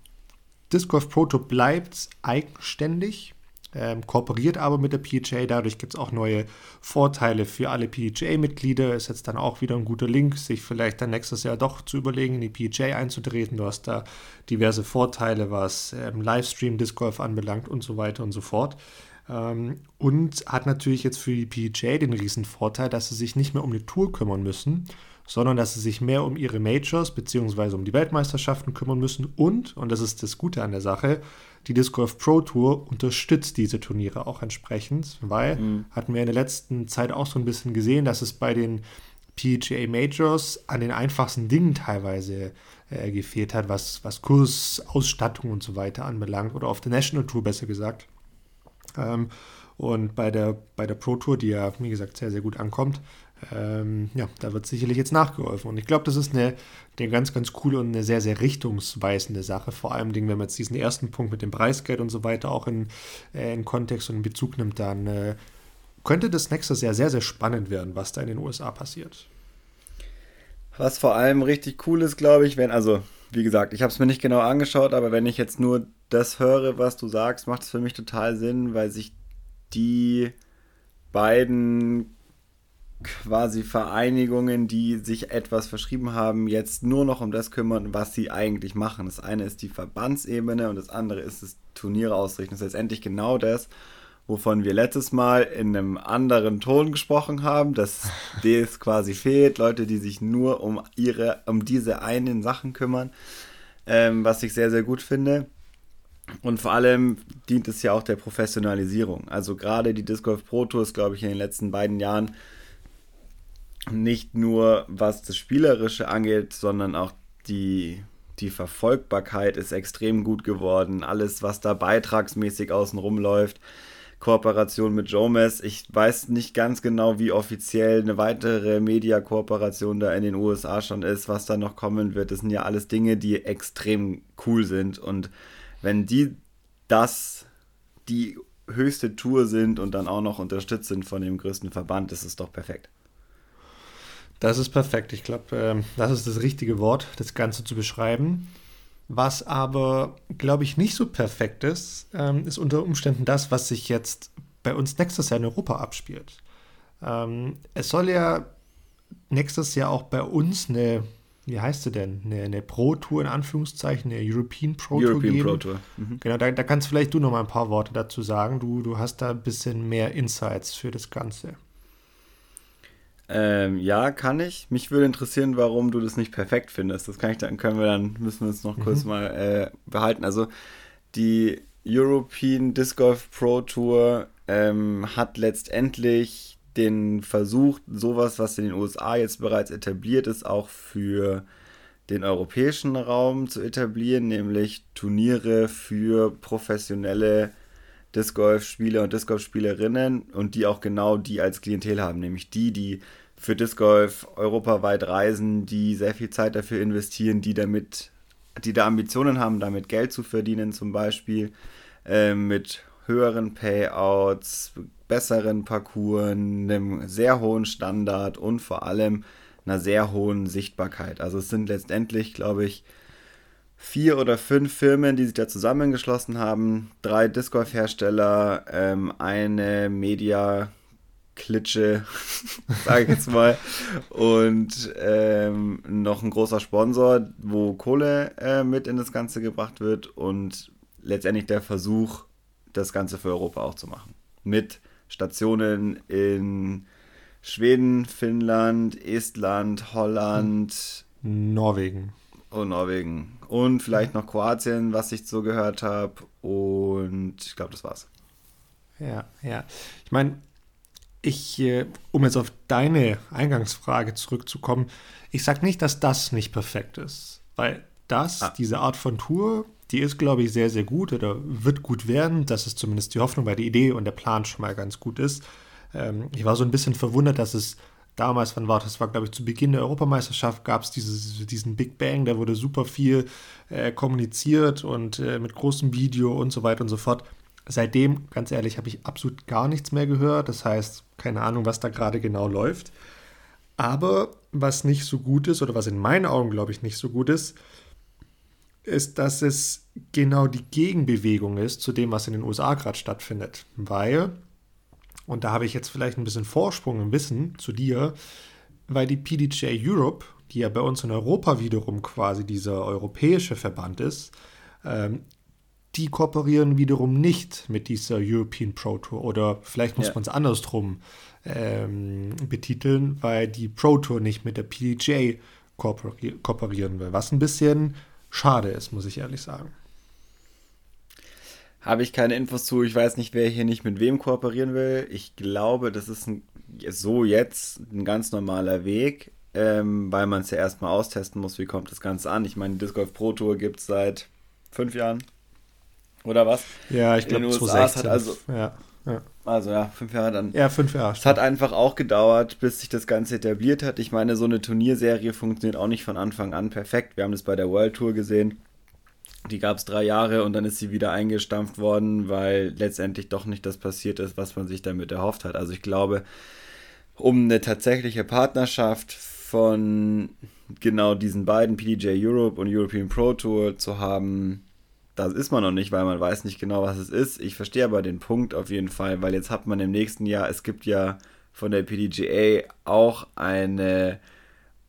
Disc Golf Pro Tour bleibt eigenständig ähm, kooperiert aber mit der PGA. Dadurch gibt es auch neue Vorteile für alle PGA-Mitglieder. Ist jetzt dann auch wieder ein guter Link, sich vielleicht dann nächstes Jahr doch zu überlegen, in die PGA einzutreten. Du hast da diverse Vorteile, was ähm, Livestream, Disc Golf anbelangt und so weiter und so fort. Ähm, und hat natürlich jetzt für die PGA den riesen Vorteil, dass sie sich nicht mehr um eine Tour kümmern müssen, sondern dass sie sich mehr um ihre Majors bzw. um die Weltmeisterschaften kümmern müssen und, und das ist das Gute an der Sache, die Disc Golf Pro Tour unterstützt diese Turniere auch entsprechend, weil mhm. hatten wir in der letzten Zeit auch so ein bisschen gesehen, dass es bei den PGA Majors an den einfachsten Dingen teilweise äh, gefehlt hat, was, was Kurs, Ausstattung und so weiter anbelangt oder auf der National Tour besser gesagt. Ähm, und bei der, bei der Pro Tour, die ja, wie gesagt, sehr, sehr gut ankommt, ähm, ja, da wird sicherlich jetzt nachgeholfen. Und ich glaube, das ist eine, eine ganz, ganz coole und eine sehr, sehr richtungsweisende Sache. Vor allem, wenn man jetzt diesen ersten Punkt mit dem Preisgeld und so weiter auch in, äh, in Kontext und in Bezug nimmt, dann äh, könnte das nächstes Jahr sehr, sehr spannend werden, was da in den USA passiert. Was vor allem richtig cool ist, glaube ich, wenn, also wie gesagt, ich habe es mir nicht genau angeschaut, aber wenn ich jetzt nur das höre, was du sagst, macht es für mich total Sinn, weil sich die beiden quasi Vereinigungen, die sich etwas verschrieben haben, jetzt nur noch um das kümmern, was sie eigentlich machen. Das eine ist die Verbandsebene und das andere ist das Turniere ausrichten. Das ist letztendlich genau das, wovon wir letztes Mal in einem anderen Ton gesprochen haben, dass das quasi fehlt. Leute, die sich nur um ihre, um diese einen Sachen kümmern, ähm, was ich sehr, sehr gut finde. Und vor allem dient es ja auch der Professionalisierung. Also gerade die Disc Golf Pro Tour ist, glaube ich, in den letzten beiden Jahren nicht nur was das Spielerische angeht, sondern auch die, die Verfolgbarkeit ist extrem gut geworden. Alles, was da beitragsmäßig außen rumläuft. Kooperation mit Jomes. Ich weiß nicht ganz genau, wie offiziell eine weitere Media-Kooperation da in den USA schon ist, was da noch kommen wird. Das sind ja alles Dinge, die extrem cool sind. Und wenn die das die höchste Tour sind und dann auch noch unterstützt sind von dem größten Verband, ist es doch perfekt. Das ist perfekt. Ich glaube, äh, das ist das richtige Wort, das Ganze zu beschreiben. Was aber, glaube ich, nicht so perfekt ist, ähm, ist unter Umständen das, was sich jetzt bei uns nächstes Jahr in Europa abspielt. Ähm, es soll ja nächstes Jahr auch bei uns eine, wie heißt sie denn, eine, eine Pro-Tour in Anführungszeichen, eine European Pro-Tour European geben. Pro Tour. Mhm. Genau, da, da kannst vielleicht du noch mal ein paar Worte dazu sagen. Du, du hast da ein bisschen mehr Insights für das Ganze. Ähm, ja, kann ich. Mich würde interessieren, warum du das nicht perfekt findest. Das kann ich dann, können wir dann, müssen wir uns noch mhm. kurz mal äh, behalten. Also die European Disc Golf Pro Tour ähm, hat letztendlich den Versuch, sowas, was in den USA jetzt bereits etabliert ist, auch für den europäischen Raum zu etablieren, nämlich Turniere für professionelle Disc Golf Spieler und Disc Golf Spielerinnen und die auch genau die als Klientel haben, nämlich die, die für Disc Golf europaweit reisen, die sehr viel Zeit dafür investieren, die damit, die da Ambitionen haben, damit Geld zu verdienen, zum Beispiel äh, mit höheren Payouts, besseren Parcours, einem sehr hohen Standard und vor allem einer sehr hohen Sichtbarkeit. Also es sind letztendlich, glaube ich, vier oder fünf Firmen, die sich da zusammengeschlossen haben. Drei Disc Golf Hersteller, ähm, eine Media Klitsche, sage ich jetzt mal, und ähm, noch ein großer Sponsor, wo Kohle äh, mit in das Ganze gebracht wird und letztendlich der Versuch, das Ganze für Europa auch zu machen. Mit Stationen in Schweden, Finnland, Estland, Holland. Norwegen. Und Norwegen. Und vielleicht noch Kroatien, was ich so gehört habe. Und ich glaube, das war's. Ja, ja. Ich meine, ich, äh, um jetzt auf deine Eingangsfrage zurückzukommen, ich sage nicht, dass das nicht perfekt ist. Weil das, ah. diese Art von Tour, die ist, glaube ich, sehr, sehr gut oder wird gut werden. Das ist zumindest die Hoffnung, weil die Idee und der Plan schon mal ganz gut ist. Ähm, ich war so ein bisschen verwundert, dass es damals, wann war das? war, glaube ich, zu Beginn der Europameisterschaft, gab es diesen Big Bang, da wurde super viel äh, kommuniziert und äh, mit großem Video und so weiter und so fort. Seitdem, ganz ehrlich, habe ich absolut gar nichts mehr gehört. Das heißt, keine Ahnung, was da gerade genau läuft. Aber was nicht so gut ist, oder was in meinen Augen, glaube ich, nicht so gut ist, ist, dass es genau die Gegenbewegung ist zu dem, was in den USA gerade stattfindet. Weil, und da habe ich jetzt vielleicht ein bisschen Vorsprung im Wissen zu dir, weil die PDJ Europe, die ja bei uns in Europa wiederum quasi dieser europäische Verband ist, ähm, die kooperieren wiederum nicht mit dieser European Pro Tour. Oder vielleicht muss ja. man es andersrum ähm, betiteln, weil die Pro Tour nicht mit der PDJ kooperieren will. Was ein bisschen schade ist, muss ich ehrlich sagen. Habe ich keine Infos zu. Ich weiß nicht, wer hier nicht mit wem kooperieren will. Ich glaube, das ist ein, so jetzt ein ganz normaler Weg, ähm, weil man es ja erstmal austesten muss, wie kommt das Ganze an. Ich meine, die Disc Golf Pro Tour gibt es seit fünf Jahren. Oder was? Ja, ich glaube, 2016. Hat also, ja, ja. Also ja, fünf Jahre dann. Ja, fünf Jahre. Es hat einfach auch gedauert, bis sich das Ganze etabliert hat. Ich meine, so eine Turnierserie funktioniert auch nicht von Anfang an perfekt. Wir haben das bei der World Tour gesehen. Die gab es drei Jahre und dann ist sie wieder eingestampft worden, weil letztendlich doch nicht das passiert ist, was man sich damit erhofft hat. Also ich glaube, um eine tatsächliche Partnerschaft von genau diesen beiden, PDJ Europe und European Pro Tour, zu haben, das ist man noch nicht, weil man weiß nicht genau, was es ist. Ich verstehe aber den Punkt auf jeden Fall, weil jetzt hat man im nächsten Jahr, es gibt ja von der PDGA auch eine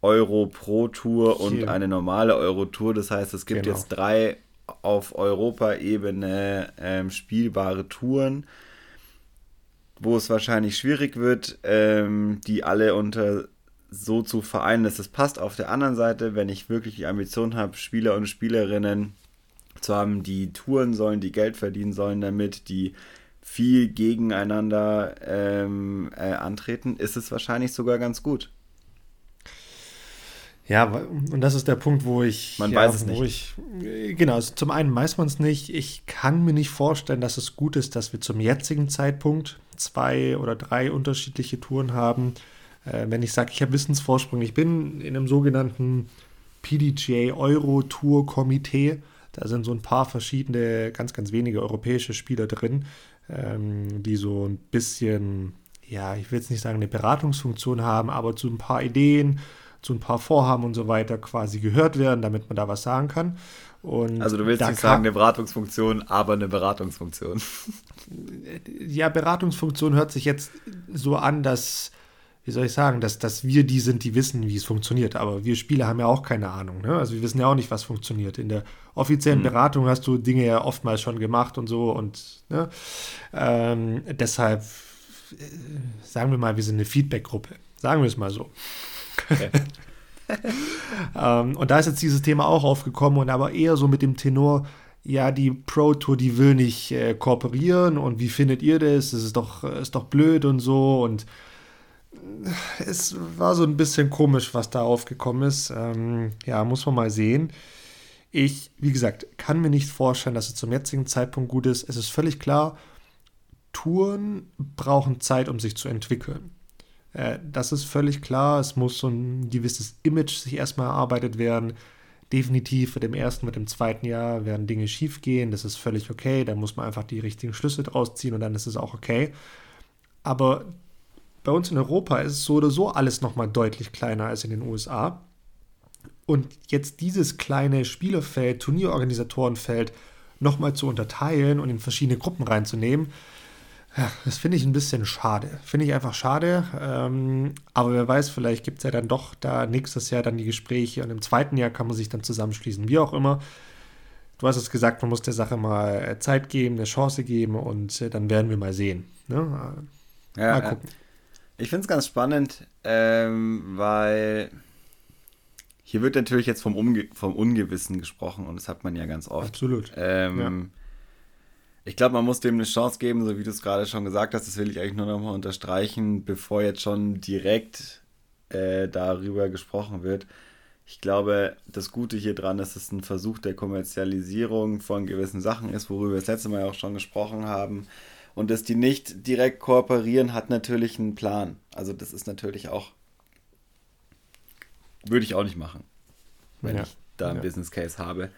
Euro Pro Tour und eine normale Euro Tour. Das heißt, es gibt genau. jetzt drei auf Europaebene ähm, spielbare Touren, wo es wahrscheinlich schwierig wird, ähm, die alle unter so zu vereinen, dass es passt. Auf der anderen Seite, wenn ich wirklich die Ambition habe, Spieler und Spielerinnen zu haben, die touren sollen, die Geld verdienen sollen damit, die viel gegeneinander ähm, äh, antreten, ist es wahrscheinlich sogar ganz gut. Ja, und das ist der Punkt, wo ich. Man ja, weiß es nicht. Ich, genau, also zum einen weiß man es nicht. Ich kann mir nicht vorstellen, dass es gut ist, dass wir zum jetzigen Zeitpunkt zwei oder drei unterschiedliche Touren haben. Äh, wenn ich sage, ich habe Wissensvorsprung, ich bin in einem sogenannten PDGA Euro Tour Komitee. Da sind so ein paar verschiedene, ganz, ganz wenige europäische Spieler drin, ähm, die so ein bisschen, ja, ich will jetzt nicht sagen, eine Beratungsfunktion haben, aber zu ein paar Ideen, zu ein paar Vorhaben und so weiter quasi gehört werden, damit man da was sagen kann. Und also du willst nicht sagen eine Beratungsfunktion, aber eine Beratungsfunktion. Ja, Beratungsfunktion hört sich jetzt so an, dass wie soll ich sagen, dass, dass wir die sind, die wissen, wie es funktioniert. Aber wir Spieler haben ja auch keine Ahnung. Ne? Also wir wissen ja auch nicht, was funktioniert. In der offiziellen mhm. Beratung hast du Dinge ja oftmals schon gemacht und so. Und ne? ähm, deshalb äh, sagen wir mal, wir sind eine Feedback-Gruppe. Sagen wir es mal so. Ähm, und da ist jetzt dieses Thema auch aufgekommen und aber eher so mit dem Tenor, ja, die Pro Tour, die will nicht äh, kooperieren und wie findet ihr das? Das ist doch, ist doch blöd und so und es war so ein bisschen komisch, was da aufgekommen ist. Ähm, ja, muss man mal sehen. Ich, wie gesagt, kann mir nicht vorstellen, dass es zum jetzigen Zeitpunkt gut ist. Es ist völlig klar, Touren brauchen Zeit, um sich zu entwickeln. Äh, das ist völlig klar. Es muss so ein gewisses Image sich erstmal erarbeitet werden. Definitiv mit dem ersten, mit dem zweiten Jahr werden Dinge schief gehen. Das ist völlig okay. Da muss man einfach die richtigen Schlüsse draus ziehen und dann ist es auch okay. Aber bei uns in Europa ist es so oder so alles nochmal deutlich kleiner als in den USA. Und jetzt dieses kleine Spielerfeld, Turnierorganisatorenfeld nochmal zu unterteilen und in verschiedene Gruppen reinzunehmen, ja, das finde ich ein bisschen schade. Finde ich einfach schade. Ähm, aber wer weiß, vielleicht gibt es ja dann doch da nächstes Jahr dann die Gespräche und im zweiten Jahr kann man sich dann zusammenschließen, wie auch immer. Du hast es gesagt, man muss der Sache mal Zeit geben, eine Chance geben und äh, dann werden wir mal sehen. Ne? Ja, Mal gucken. Ich finde es ganz spannend, ähm, weil hier wird natürlich jetzt vom, Umge vom Ungewissen gesprochen und das hat man ja ganz oft. Absolut. Ähm, ja. Ich glaube, man muss dem eine Chance geben, so wie du es gerade schon gesagt hast. Das will ich eigentlich nur noch mal unterstreichen, bevor jetzt schon direkt äh, darüber gesprochen wird. Ich glaube, das Gute hier dran ist, dass es ein Versuch der Kommerzialisierung von gewissen Sachen ist, worüber wir das letzte Mal auch schon gesprochen haben. Und dass die nicht direkt kooperieren, hat natürlich einen Plan. Also das ist natürlich auch, würde ich auch nicht machen, wenn ja. ich da einen ja. Business Case habe.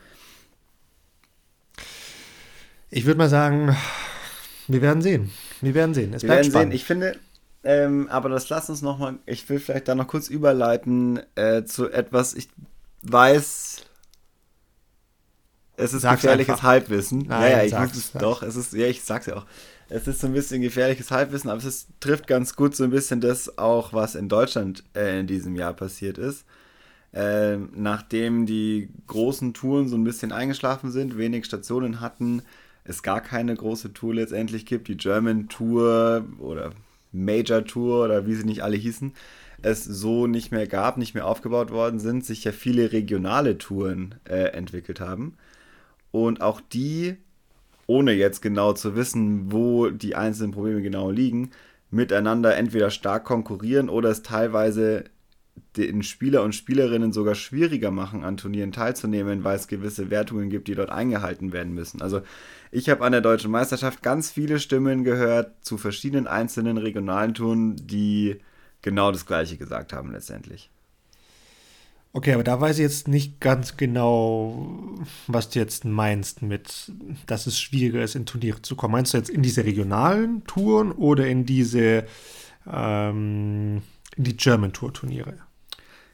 Ich würde mal sagen, wir werden sehen. Wir werden sehen. Es wir bleibt werden spannend. sehen. Ich finde, ähm, aber das lass uns noch mal, ich will vielleicht da noch kurz überleiten äh, zu etwas, ich weiß, es ist sag's gefährliches einfach. Halbwissen. Nein, ja, ja, ich sag's, muss es sag's. doch, es ist, ja, ich sag's ja auch. Es ist so ein bisschen gefährliches Halbwissen, aber es ist, trifft ganz gut so ein bisschen das auch, was in Deutschland äh, in diesem Jahr passiert ist. Äh, nachdem die großen Touren so ein bisschen eingeschlafen sind, wenig Stationen hatten, es gar keine große Tour letztendlich gibt, die German Tour oder Major Tour oder wie sie nicht alle hießen, es so nicht mehr gab, nicht mehr aufgebaut worden sind, sich ja viele regionale Touren äh, entwickelt haben. Und auch die ohne jetzt genau zu wissen, wo die einzelnen Probleme genau liegen, miteinander entweder stark konkurrieren oder es teilweise den Spieler und Spielerinnen sogar schwieriger machen, an Turnieren teilzunehmen, weil es gewisse Wertungen gibt, die dort eingehalten werden müssen. Also ich habe an der deutschen Meisterschaft ganz viele Stimmen gehört zu verschiedenen einzelnen regionalen Touren, die genau das gleiche gesagt haben letztendlich. Okay, aber da weiß ich jetzt nicht ganz genau, was du jetzt meinst mit, dass es schwieriger ist, in Turniere zu kommen. Meinst du jetzt in diese regionalen Touren oder in diese ähm, in die German Tour Turniere?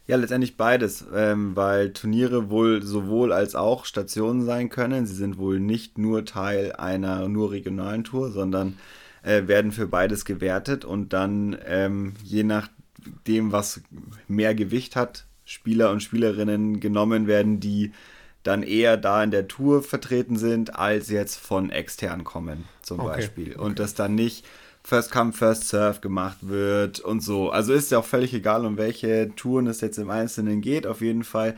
Ja, letztendlich beides, ähm, weil Turniere wohl sowohl als auch Stationen sein können. Sie sind wohl nicht nur Teil einer nur regionalen Tour, sondern äh, werden für beides gewertet und dann ähm, je nachdem, was mehr Gewicht hat, Spieler und Spielerinnen genommen werden, die dann eher da in der Tour vertreten sind, als jetzt von extern kommen, zum okay. Beispiel. Und okay. dass dann nicht First Come, First Serve gemacht wird und so. Also ist ja auch völlig egal, um welche Touren es jetzt im Einzelnen geht. Auf jeden Fall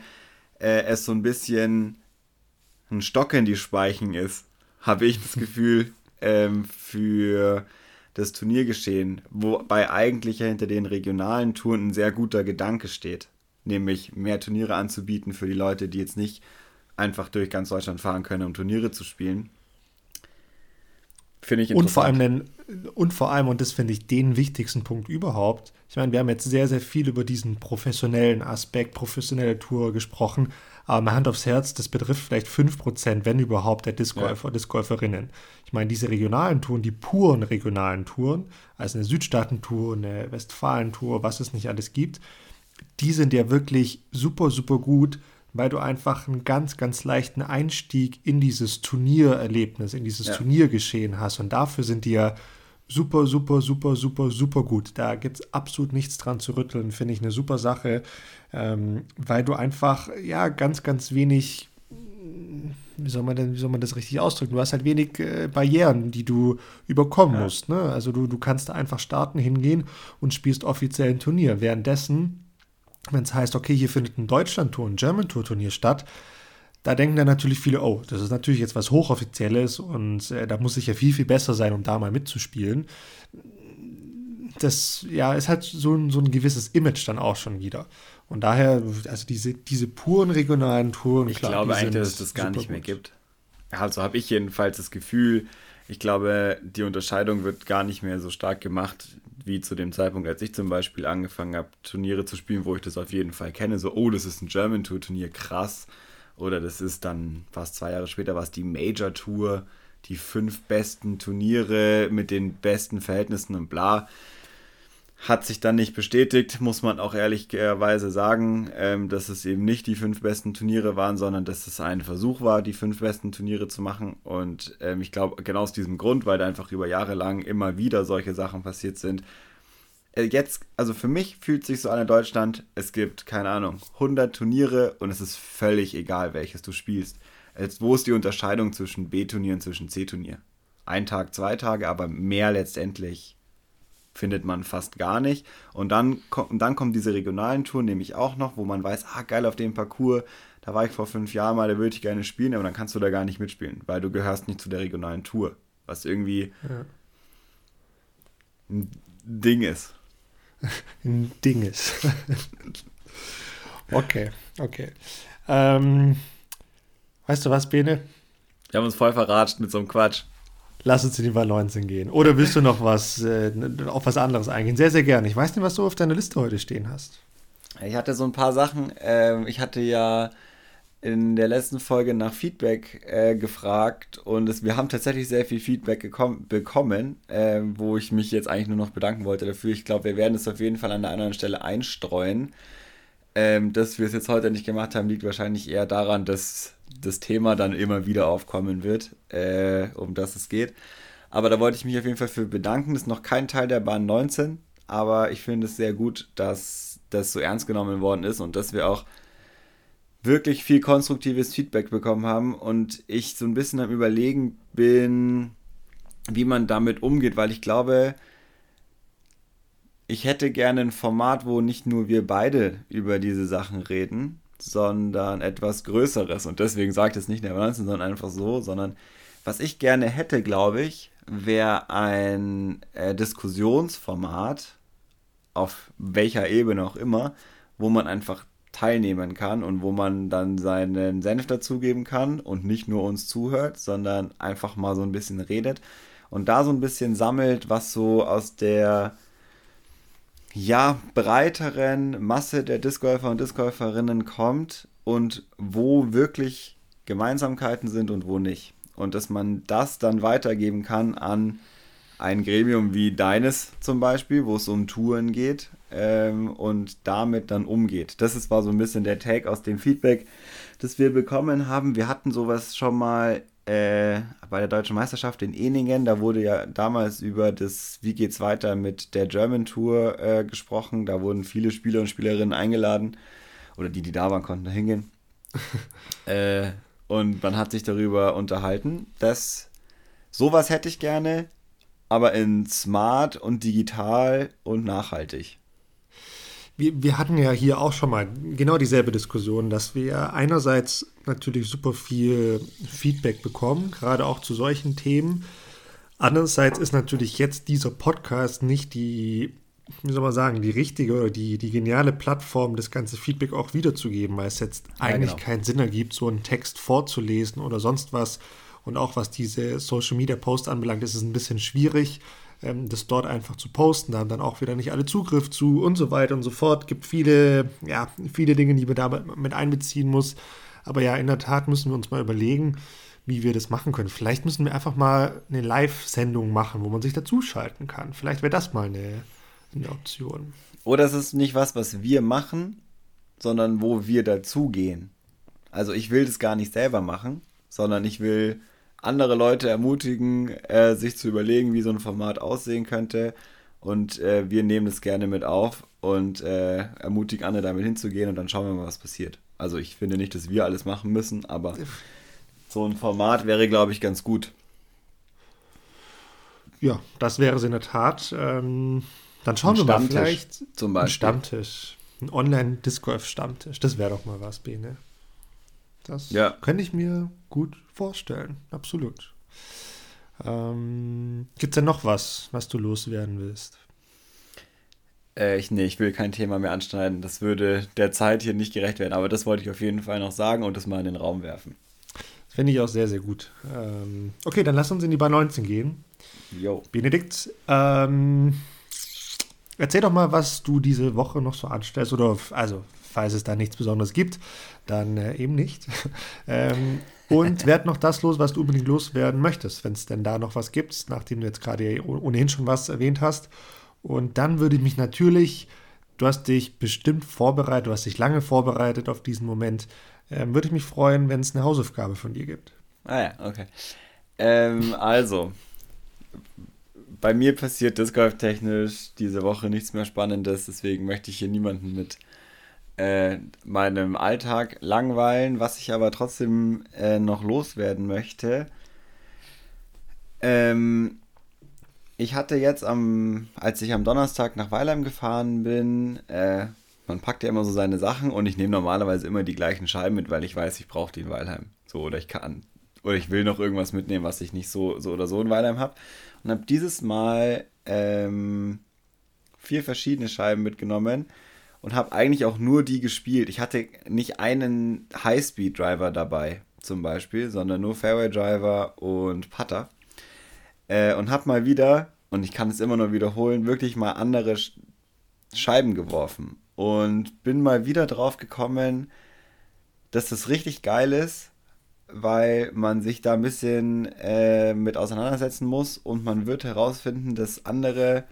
äh, es so ein bisschen ein Stock in die Speichen ist, habe ich das Gefühl, ähm, für das Turniergeschehen, wobei eigentlich ja hinter den regionalen Touren ein sehr guter Gedanke steht nämlich mehr Turniere anzubieten für die Leute, die jetzt nicht einfach durch ganz Deutschland fahren können, um Turniere zu spielen. Finde ich interessant. Und vor allem, den, und vor allem, und das finde ich den wichtigsten Punkt überhaupt. Ich meine, wir haben jetzt sehr, sehr viel über diesen professionellen Aspekt, professionelle Tour gesprochen. Aber mal Hand aufs Herz, das betrifft vielleicht 5%, wenn überhaupt, der Discgolfer, ja. Discgolferinnen. Ich meine, diese regionalen Touren, die puren regionalen Touren, also eine Südstaaten-Tour, eine Westfalen-Tour, was es nicht alles gibt, die sind ja wirklich super, super gut, weil du einfach einen ganz, ganz leichten Einstieg in dieses Turniererlebnis, in dieses ja. Turniergeschehen hast. Und dafür sind die ja super, super, super, super, super gut. Da gibt es absolut nichts dran zu rütteln, finde ich eine super Sache, ähm, weil du einfach, ja, ganz, ganz wenig, wie soll man denn, wie soll man das richtig ausdrücken? Du hast halt wenig äh, Barrieren, die du überkommen ja. musst. Ne? Also du, du kannst da einfach starten, hingehen und spielst offiziell ein Turnier. Währenddessen wenn es heißt, okay, hier findet ein Deutschland-Tour, ein German-Tour-Turnier statt, da denken dann natürlich viele, oh, das ist natürlich jetzt was Hochoffizielles und äh, da muss ich ja viel, viel besser sein, um da mal mitzuspielen. Das ja, ist halt so ein, so ein gewisses Image dann auch schon wieder. Und daher, also diese, diese puren regionalen Touren, ich klar, glaube eigentlich, dass es das gar nicht mehr gut. gibt. Also habe ich jedenfalls das Gefühl, ich glaube, die Unterscheidung wird gar nicht mehr so stark gemacht wie zu dem Zeitpunkt, als ich zum Beispiel angefangen habe, Turniere zu spielen, wo ich das auf jeden Fall kenne. So, oh, das ist ein German Tour Turnier, krass. Oder das ist dann fast zwei Jahre später, was die Major Tour, die fünf besten Turniere mit den besten Verhältnissen und bla. Hat sich dann nicht bestätigt, muss man auch ehrlicherweise sagen, ähm, dass es eben nicht die fünf besten Turniere waren, sondern dass es ein Versuch war, die fünf besten Turniere zu machen. Und ähm, ich glaube, genau aus diesem Grund, weil da einfach über Jahre lang immer wieder solche Sachen passiert sind. Äh, jetzt, also für mich fühlt sich so an in Deutschland, es gibt, keine Ahnung, 100 Turniere und es ist völlig egal, welches du spielst. Jetzt, wo ist die Unterscheidung zwischen B-Turnier und zwischen C-Turnier? Ein Tag, zwei Tage, aber mehr letztendlich findet man fast gar nicht. Und dann, und dann kommen diese regionalen Touren nämlich auch noch, wo man weiß, ah, geil, auf dem Parcours, da war ich vor fünf Jahren mal, da würde ich gerne spielen, aber dann kannst du da gar nicht mitspielen, weil du gehörst nicht zu der regionalen Tour, was irgendwie ja. ein Ding ist. Ein Ding ist. okay, okay. Ähm, weißt du was, Bene? Wir haben uns voll verratscht mit so einem Quatsch. Lass uns in die Wahl 19 gehen. Oder willst du noch was, äh, auf was anderes eingehen? Sehr, sehr gerne. Ich weiß nicht, was du auf deiner Liste heute stehen hast. Ich hatte so ein paar Sachen. Ähm, ich hatte ja in der letzten Folge nach Feedback äh, gefragt und es, wir haben tatsächlich sehr viel Feedback bekommen, äh, wo ich mich jetzt eigentlich nur noch bedanken wollte dafür. Ich glaube, wir werden es auf jeden Fall an der anderen Stelle einstreuen. Ähm, dass wir es jetzt heute nicht gemacht haben, liegt wahrscheinlich eher daran, dass das Thema dann immer wieder aufkommen wird, äh, um das es geht. Aber da wollte ich mich auf jeden Fall für bedanken. Das ist noch kein Teil der Bahn 19, aber ich finde es sehr gut, dass das so ernst genommen worden ist und dass wir auch wirklich viel konstruktives Feedback bekommen haben und ich so ein bisschen am Überlegen bin, wie man damit umgeht, weil ich glaube, ich hätte gerne ein Format, wo nicht nur wir beide über diese Sachen reden, sondern etwas Größeres. Und deswegen sagt es nicht der 19, sondern einfach so, sondern was ich gerne hätte, glaube ich, wäre ein äh, Diskussionsformat, auf welcher Ebene auch immer, wo man einfach teilnehmen kann und wo man dann seinen Senf dazugeben kann und nicht nur uns zuhört, sondern einfach mal so ein bisschen redet und da so ein bisschen sammelt, was so aus der ja, breiteren Masse der Discgolfer und Discgolferinnen kommt und wo wirklich Gemeinsamkeiten sind und wo nicht. Und dass man das dann weitergeben kann an ein Gremium wie deines zum Beispiel, wo es um Touren geht ähm, und damit dann umgeht. Das ist, war so ein bisschen der Take aus dem Feedback, das wir bekommen haben. Wir hatten sowas schon mal äh, bei der deutschen Meisterschaft in Eningen. Da wurde ja damals über das Wie geht's weiter mit der German Tour äh, gesprochen. Da wurden viele Spieler und Spielerinnen eingeladen. Oder die, die da waren, konnten da hingehen. äh, und man hat sich darüber unterhalten, dass sowas hätte ich gerne, aber in smart und digital und nachhaltig wir, wir hatten ja hier auch schon mal genau dieselbe Diskussion, dass wir einerseits natürlich super viel Feedback bekommen, gerade auch zu solchen Themen. Andererseits ist natürlich jetzt dieser Podcast nicht die, wie soll man sagen, die richtige oder die, die geniale Plattform, das ganze Feedback auch wiederzugeben, weil es jetzt ja, eigentlich genau. keinen Sinn ergibt, so einen Text vorzulesen oder sonst was. Und auch was diese Social Media Posts anbelangt, ist es ein bisschen schwierig ähm, das dort einfach zu posten. Da haben dann auch wieder nicht alle Zugriff zu und so weiter und so fort. Gibt viele, ja, viele Dinge, die man da mit einbeziehen muss. Aber ja, in der Tat müssen wir uns mal überlegen, wie wir das machen können. Vielleicht müssen wir einfach mal eine Live-Sendung machen, wo man sich dazuschalten kann. Vielleicht wäre das mal eine, eine Option. Oder es ist nicht was, was wir machen, sondern wo wir dazugehen. Also ich will das gar nicht selber machen, sondern ich will andere Leute ermutigen, äh, sich zu überlegen, wie so ein Format aussehen könnte. Und äh, wir nehmen es gerne mit auf und äh, ermutigen andere damit hinzugehen und dann schauen wir mal, was passiert. Also ich finde nicht, dass wir alles machen müssen, aber so ein Format wäre, glaube ich, ganz gut. Ja, das wäre es in der Tat. Ähm, dann schauen ein wir mal vielleicht zum Beispiel. Ein Stammtisch. Ein Online-Disc Golf-Stammtisch. Das wäre doch mal was, Bene. Das ja. könnte ich mir gut vorstellen. Absolut. Ähm, Gibt es denn noch was, was du loswerden willst? Äh, ich, nee, ich will kein Thema mehr anschneiden. Das würde der Zeit hier nicht gerecht werden. Aber das wollte ich auf jeden Fall noch sagen und das mal in den Raum werfen. Das finde ich auch sehr, sehr gut. Ähm, okay, dann lass uns in die Bar 19 gehen. Jo. Benedikt, ähm, erzähl doch mal, was du diese Woche noch so anstellst. Oder, also, falls es da nichts Besonderes gibt, dann äh, eben nicht. ähm, und werd noch das los, was du unbedingt loswerden möchtest, wenn es denn da noch was gibt, nachdem du jetzt gerade ohnehin schon was erwähnt hast. Und dann würde ich mich natürlich, du hast dich bestimmt vorbereitet, du hast dich lange vorbereitet auf diesen Moment, ähm, würde ich mich freuen, wenn es eine Hausaufgabe von dir gibt. Ah ja, okay. Ähm, also, bei mir passiert Disc Golf technisch diese Woche nichts mehr Spannendes, deswegen möchte ich hier niemanden mit äh, meinem Alltag langweilen, was ich aber trotzdem äh, noch loswerden möchte. Ähm, ich hatte jetzt am, als ich am Donnerstag nach Weilheim gefahren bin, äh, man packt ja immer so seine Sachen und ich nehme normalerweise immer die gleichen Scheiben mit, weil ich weiß, ich brauche die in Weilheim. So, oder ich kann. Oder ich will noch irgendwas mitnehmen, was ich nicht so, so oder so in Weilheim habe. Und habe dieses Mal ähm, vier verschiedene Scheiben mitgenommen und habe eigentlich auch nur die gespielt. Ich hatte nicht einen Highspeed-Driver dabei, zum Beispiel, sondern nur Fairway-Driver und Putter. Äh, und habe mal wieder, und ich kann es immer nur wiederholen, wirklich mal andere Scheiben geworfen. Und bin mal wieder drauf gekommen, dass das richtig geil ist, weil man sich da ein bisschen äh, mit auseinandersetzen muss und man wird herausfinden, dass andere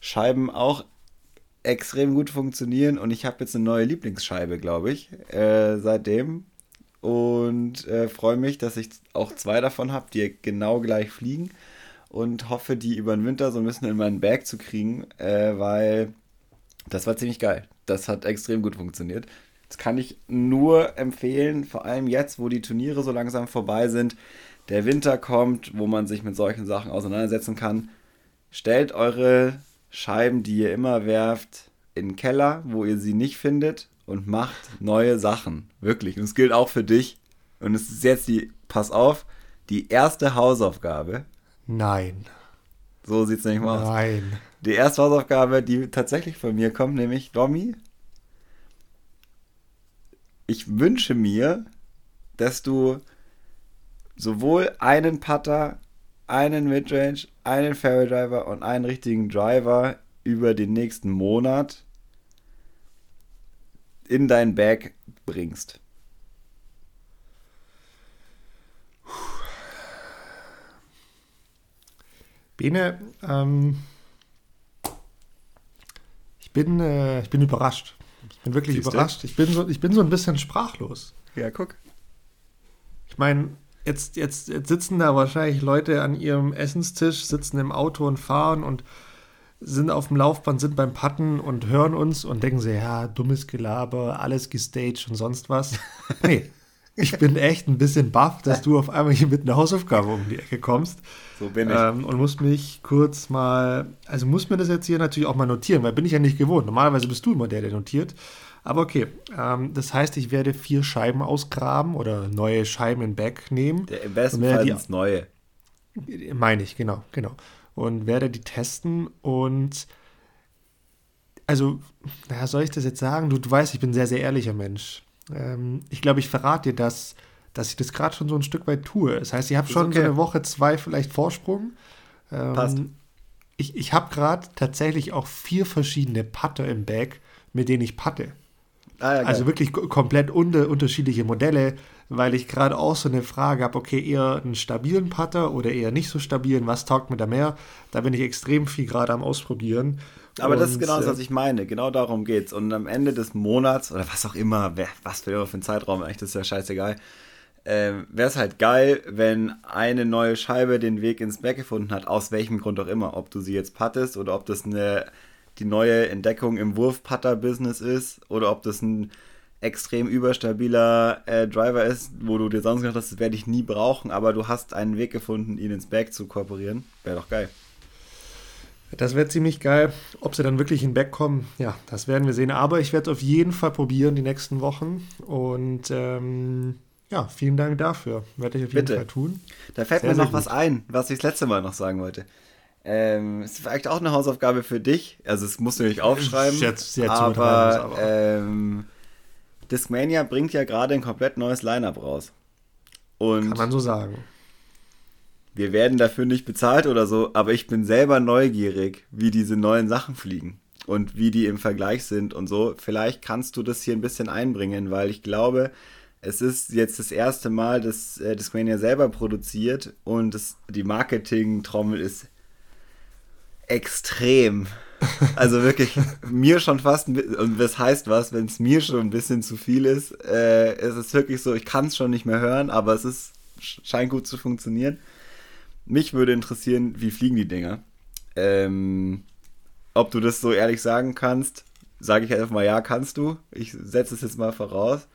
Scheiben auch extrem gut funktionieren und ich habe jetzt eine neue Lieblingsscheibe, glaube ich, äh, seitdem und äh, freue mich, dass ich auch zwei davon habe, die genau gleich fliegen und hoffe, die über den Winter so ein bisschen in meinen Bag zu kriegen, äh, weil das war ziemlich geil. Das hat extrem gut funktioniert. Das kann ich nur empfehlen, vor allem jetzt, wo die Turniere so langsam vorbei sind, der Winter kommt, wo man sich mit solchen Sachen auseinandersetzen kann. Stellt eure Scheiben, die ihr immer werft, in den Keller, wo ihr sie nicht findet und macht neue Sachen. Wirklich. Und es gilt auch für dich. Und es ist jetzt die, pass auf, die erste Hausaufgabe. Nein. So sieht es nämlich mal aus. Nein. Die erste Hausaufgabe, die tatsächlich von mir kommt, nämlich Domi. Ich wünsche mir, dass du sowohl einen Putter, einen Midrange, einen Fairway Driver und einen richtigen Driver über den nächsten Monat in dein Bag bringst. Bene, ähm, ich, bin, äh, ich bin überrascht. Ich bin wirklich Siehste? überrascht. Ich bin, so, ich bin so ein bisschen sprachlos. Ja, guck. Ich meine, jetzt, jetzt, jetzt sitzen da wahrscheinlich Leute an ihrem Essenstisch, sitzen im Auto und fahren und sind auf dem Laufband, sind beim Patten und hören uns und denken sie, ja, dummes Gelaber, alles gestaged und sonst was. Nee, ich bin echt ein bisschen baff, dass du auf einmal hier mit einer Hausaufgabe um die Ecke kommst. So bin ich. Ähm, und muss mich kurz mal, also muss mir das jetzt hier natürlich auch mal notieren, weil bin ich ja nicht gewohnt. Normalerweise bist du immer der, der notiert. Aber okay, ähm, das heißt, ich werde vier Scheiben ausgraben oder neue Scheiben in Back nehmen. Der, Im besten Fall ins neue. Meine ich, genau, genau. Und werde die testen und also, naja, soll ich das jetzt sagen? Du, du weißt, ich bin ein sehr, sehr ehrlicher Mensch. Ähm, ich glaube, ich verrate dir das, dass ich das gerade schon so ein Stück weit tue. Das heißt, ich habe schon okay. so eine Woche, zwei vielleicht Vorsprung. Ähm, Passt. Ich, ich habe gerade tatsächlich auch vier verschiedene Putter im Bag, mit denen ich patte. Ah, ja, also wirklich komplett unter, unterschiedliche Modelle, weil ich gerade auch so eine Frage habe, okay, eher einen stabilen Putter oder eher nicht so stabilen, was taugt mir da mehr? Da bin ich extrem viel gerade am Ausprobieren. Aber und, das ist genau das, was äh, ich meine. Genau darum geht's. Und am Ende des Monats, oder was auch immer, wer, was für ein Zeitraum, eigentlich, das ist ja scheißegal, äh, wäre es halt geil, wenn eine neue Scheibe den Weg ins Back gefunden hat, aus welchem Grund auch immer. Ob du sie jetzt pattest oder ob das eine, die neue Entdeckung im Wurf-Putter-Business ist oder ob das ein extrem überstabiler äh, Driver ist, wo du dir sonst gedacht hast, das werde ich nie brauchen, aber du hast einen Weg gefunden, ihn ins Back zu kooperieren. Wäre doch geil. Das wäre ziemlich geil. Ob sie dann wirklich in Back kommen, ja, das werden wir sehen. Aber ich werde es auf jeden Fall probieren die nächsten Wochen. Und ähm, ja, vielen Dank dafür. Werde ich auf jeden Bitte. Fall tun. Da fällt sehr, mir noch was ein, was ich das letzte Mal noch sagen wollte. Ähm, es ist vielleicht auch eine Hausaufgabe für dich. Also, es musst du nicht aufschreiben. Jetzt, jetzt aber, aber. Ähm, Discmania bringt ja gerade ein komplett neues Line-Up raus. Und Kann man so sagen. Wir werden dafür nicht bezahlt oder so, aber ich bin selber neugierig, wie diese neuen Sachen fliegen und wie die im Vergleich sind und so. Vielleicht kannst du das hier ein bisschen einbringen, weil ich glaube, es ist jetzt das erste Mal, dass äh, Discmania selber produziert und das, die Marketing-Trommel ist extrem. Also wirklich, mir schon fast, und das heißt was, wenn es mir schon ein bisschen zu viel ist, äh, es ist wirklich so, ich kann es schon nicht mehr hören, aber es ist, scheint gut zu funktionieren. Mich würde interessieren, wie fliegen die Dinger? Ähm, ob du das so ehrlich sagen kannst, sage ich einfach mal ja, kannst du. Ich setze es jetzt mal voraus.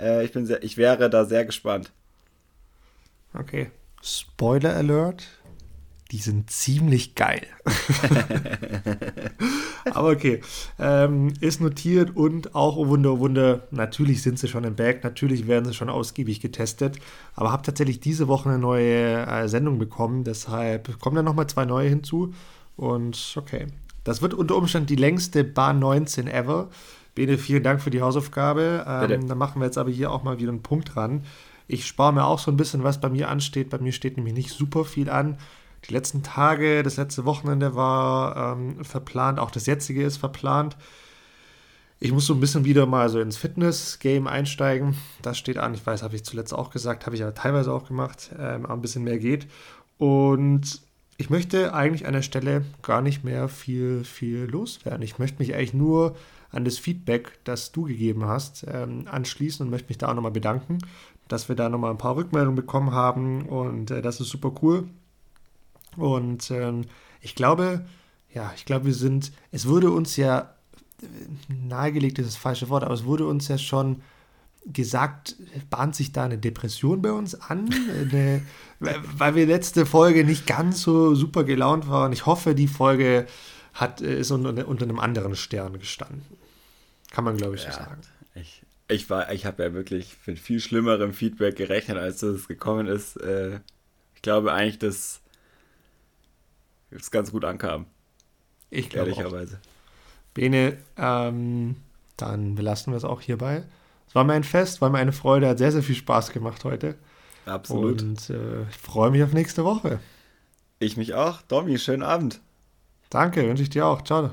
Äh, ich, bin sehr, ich wäre da sehr gespannt. Okay. Spoiler Alert. Die sind ziemlich geil. Aber okay, ähm, ist notiert und auch, oh Wunder, oh Wunder, natürlich sind sie schon im Bag, natürlich werden sie schon ausgiebig getestet, aber habe tatsächlich diese Woche eine neue äh, Sendung bekommen, deshalb kommen dann nochmal zwei neue hinzu und okay. Das wird unter Umständen die längste Bahn 19 ever. Bene, vielen Dank für die Hausaufgabe. Ähm, dann machen wir jetzt aber hier auch mal wieder einen Punkt dran. Ich spare mir auch so ein bisschen, was bei mir ansteht. Bei mir steht nämlich nicht super viel an. Die letzten Tage, das letzte Wochenende war ähm, verplant, auch das jetzige ist verplant. Ich muss so ein bisschen wieder mal so ins Fitness-Game einsteigen. Das steht an. Ich weiß, habe ich zuletzt auch gesagt, habe ich aber teilweise auch gemacht, ähm, aber ein bisschen mehr geht. Und ich möchte eigentlich an der Stelle gar nicht mehr viel, viel loswerden. Ich möchte mich eigentlich nur an das Feedback, das du gegeben hast, ähm, anschließen und möchte mich da auch nochmal bedanken, dass wir da nochmal ein paar Rückmeldungen bekommen haben und äh, das ist super cool. Und ähm, ich glaube, ja, ich glaube, wir sind, es wurde uns ja, nahegelegt ist das falsche Wort, aber es wurde uns ja schon gesagt, bahnt sich da eine Depression bei uns an, eine, weil wir letzte Folge nicht ganz so super gelaunt waren. Ich hoffe, die Folge hat, äh, ist unter, unter einem anderen Stern gestanden. Kann man, glaube ich, ja, so sagen. Ich, ich, ich habe ja wirklich mit viel schlimmerem Feedback gerechnet, als das gekommen ist. Äh, ich glaube eigentlich, dass es ganz gut ankam. Ich glaube Ehrlicherweise. Auch. Bene, ähm, dann belassen wir es auch hierbei. Es war mir ein Fest, war mir eine Freude, hat sehr, sehr viel Spaß gemacht heute. Absolut. Und äh, ich freue mich auf nächste Woche. Ich mich auch. Domi, schönen Abend. Danke, wünsche ich dir auch. Ciao.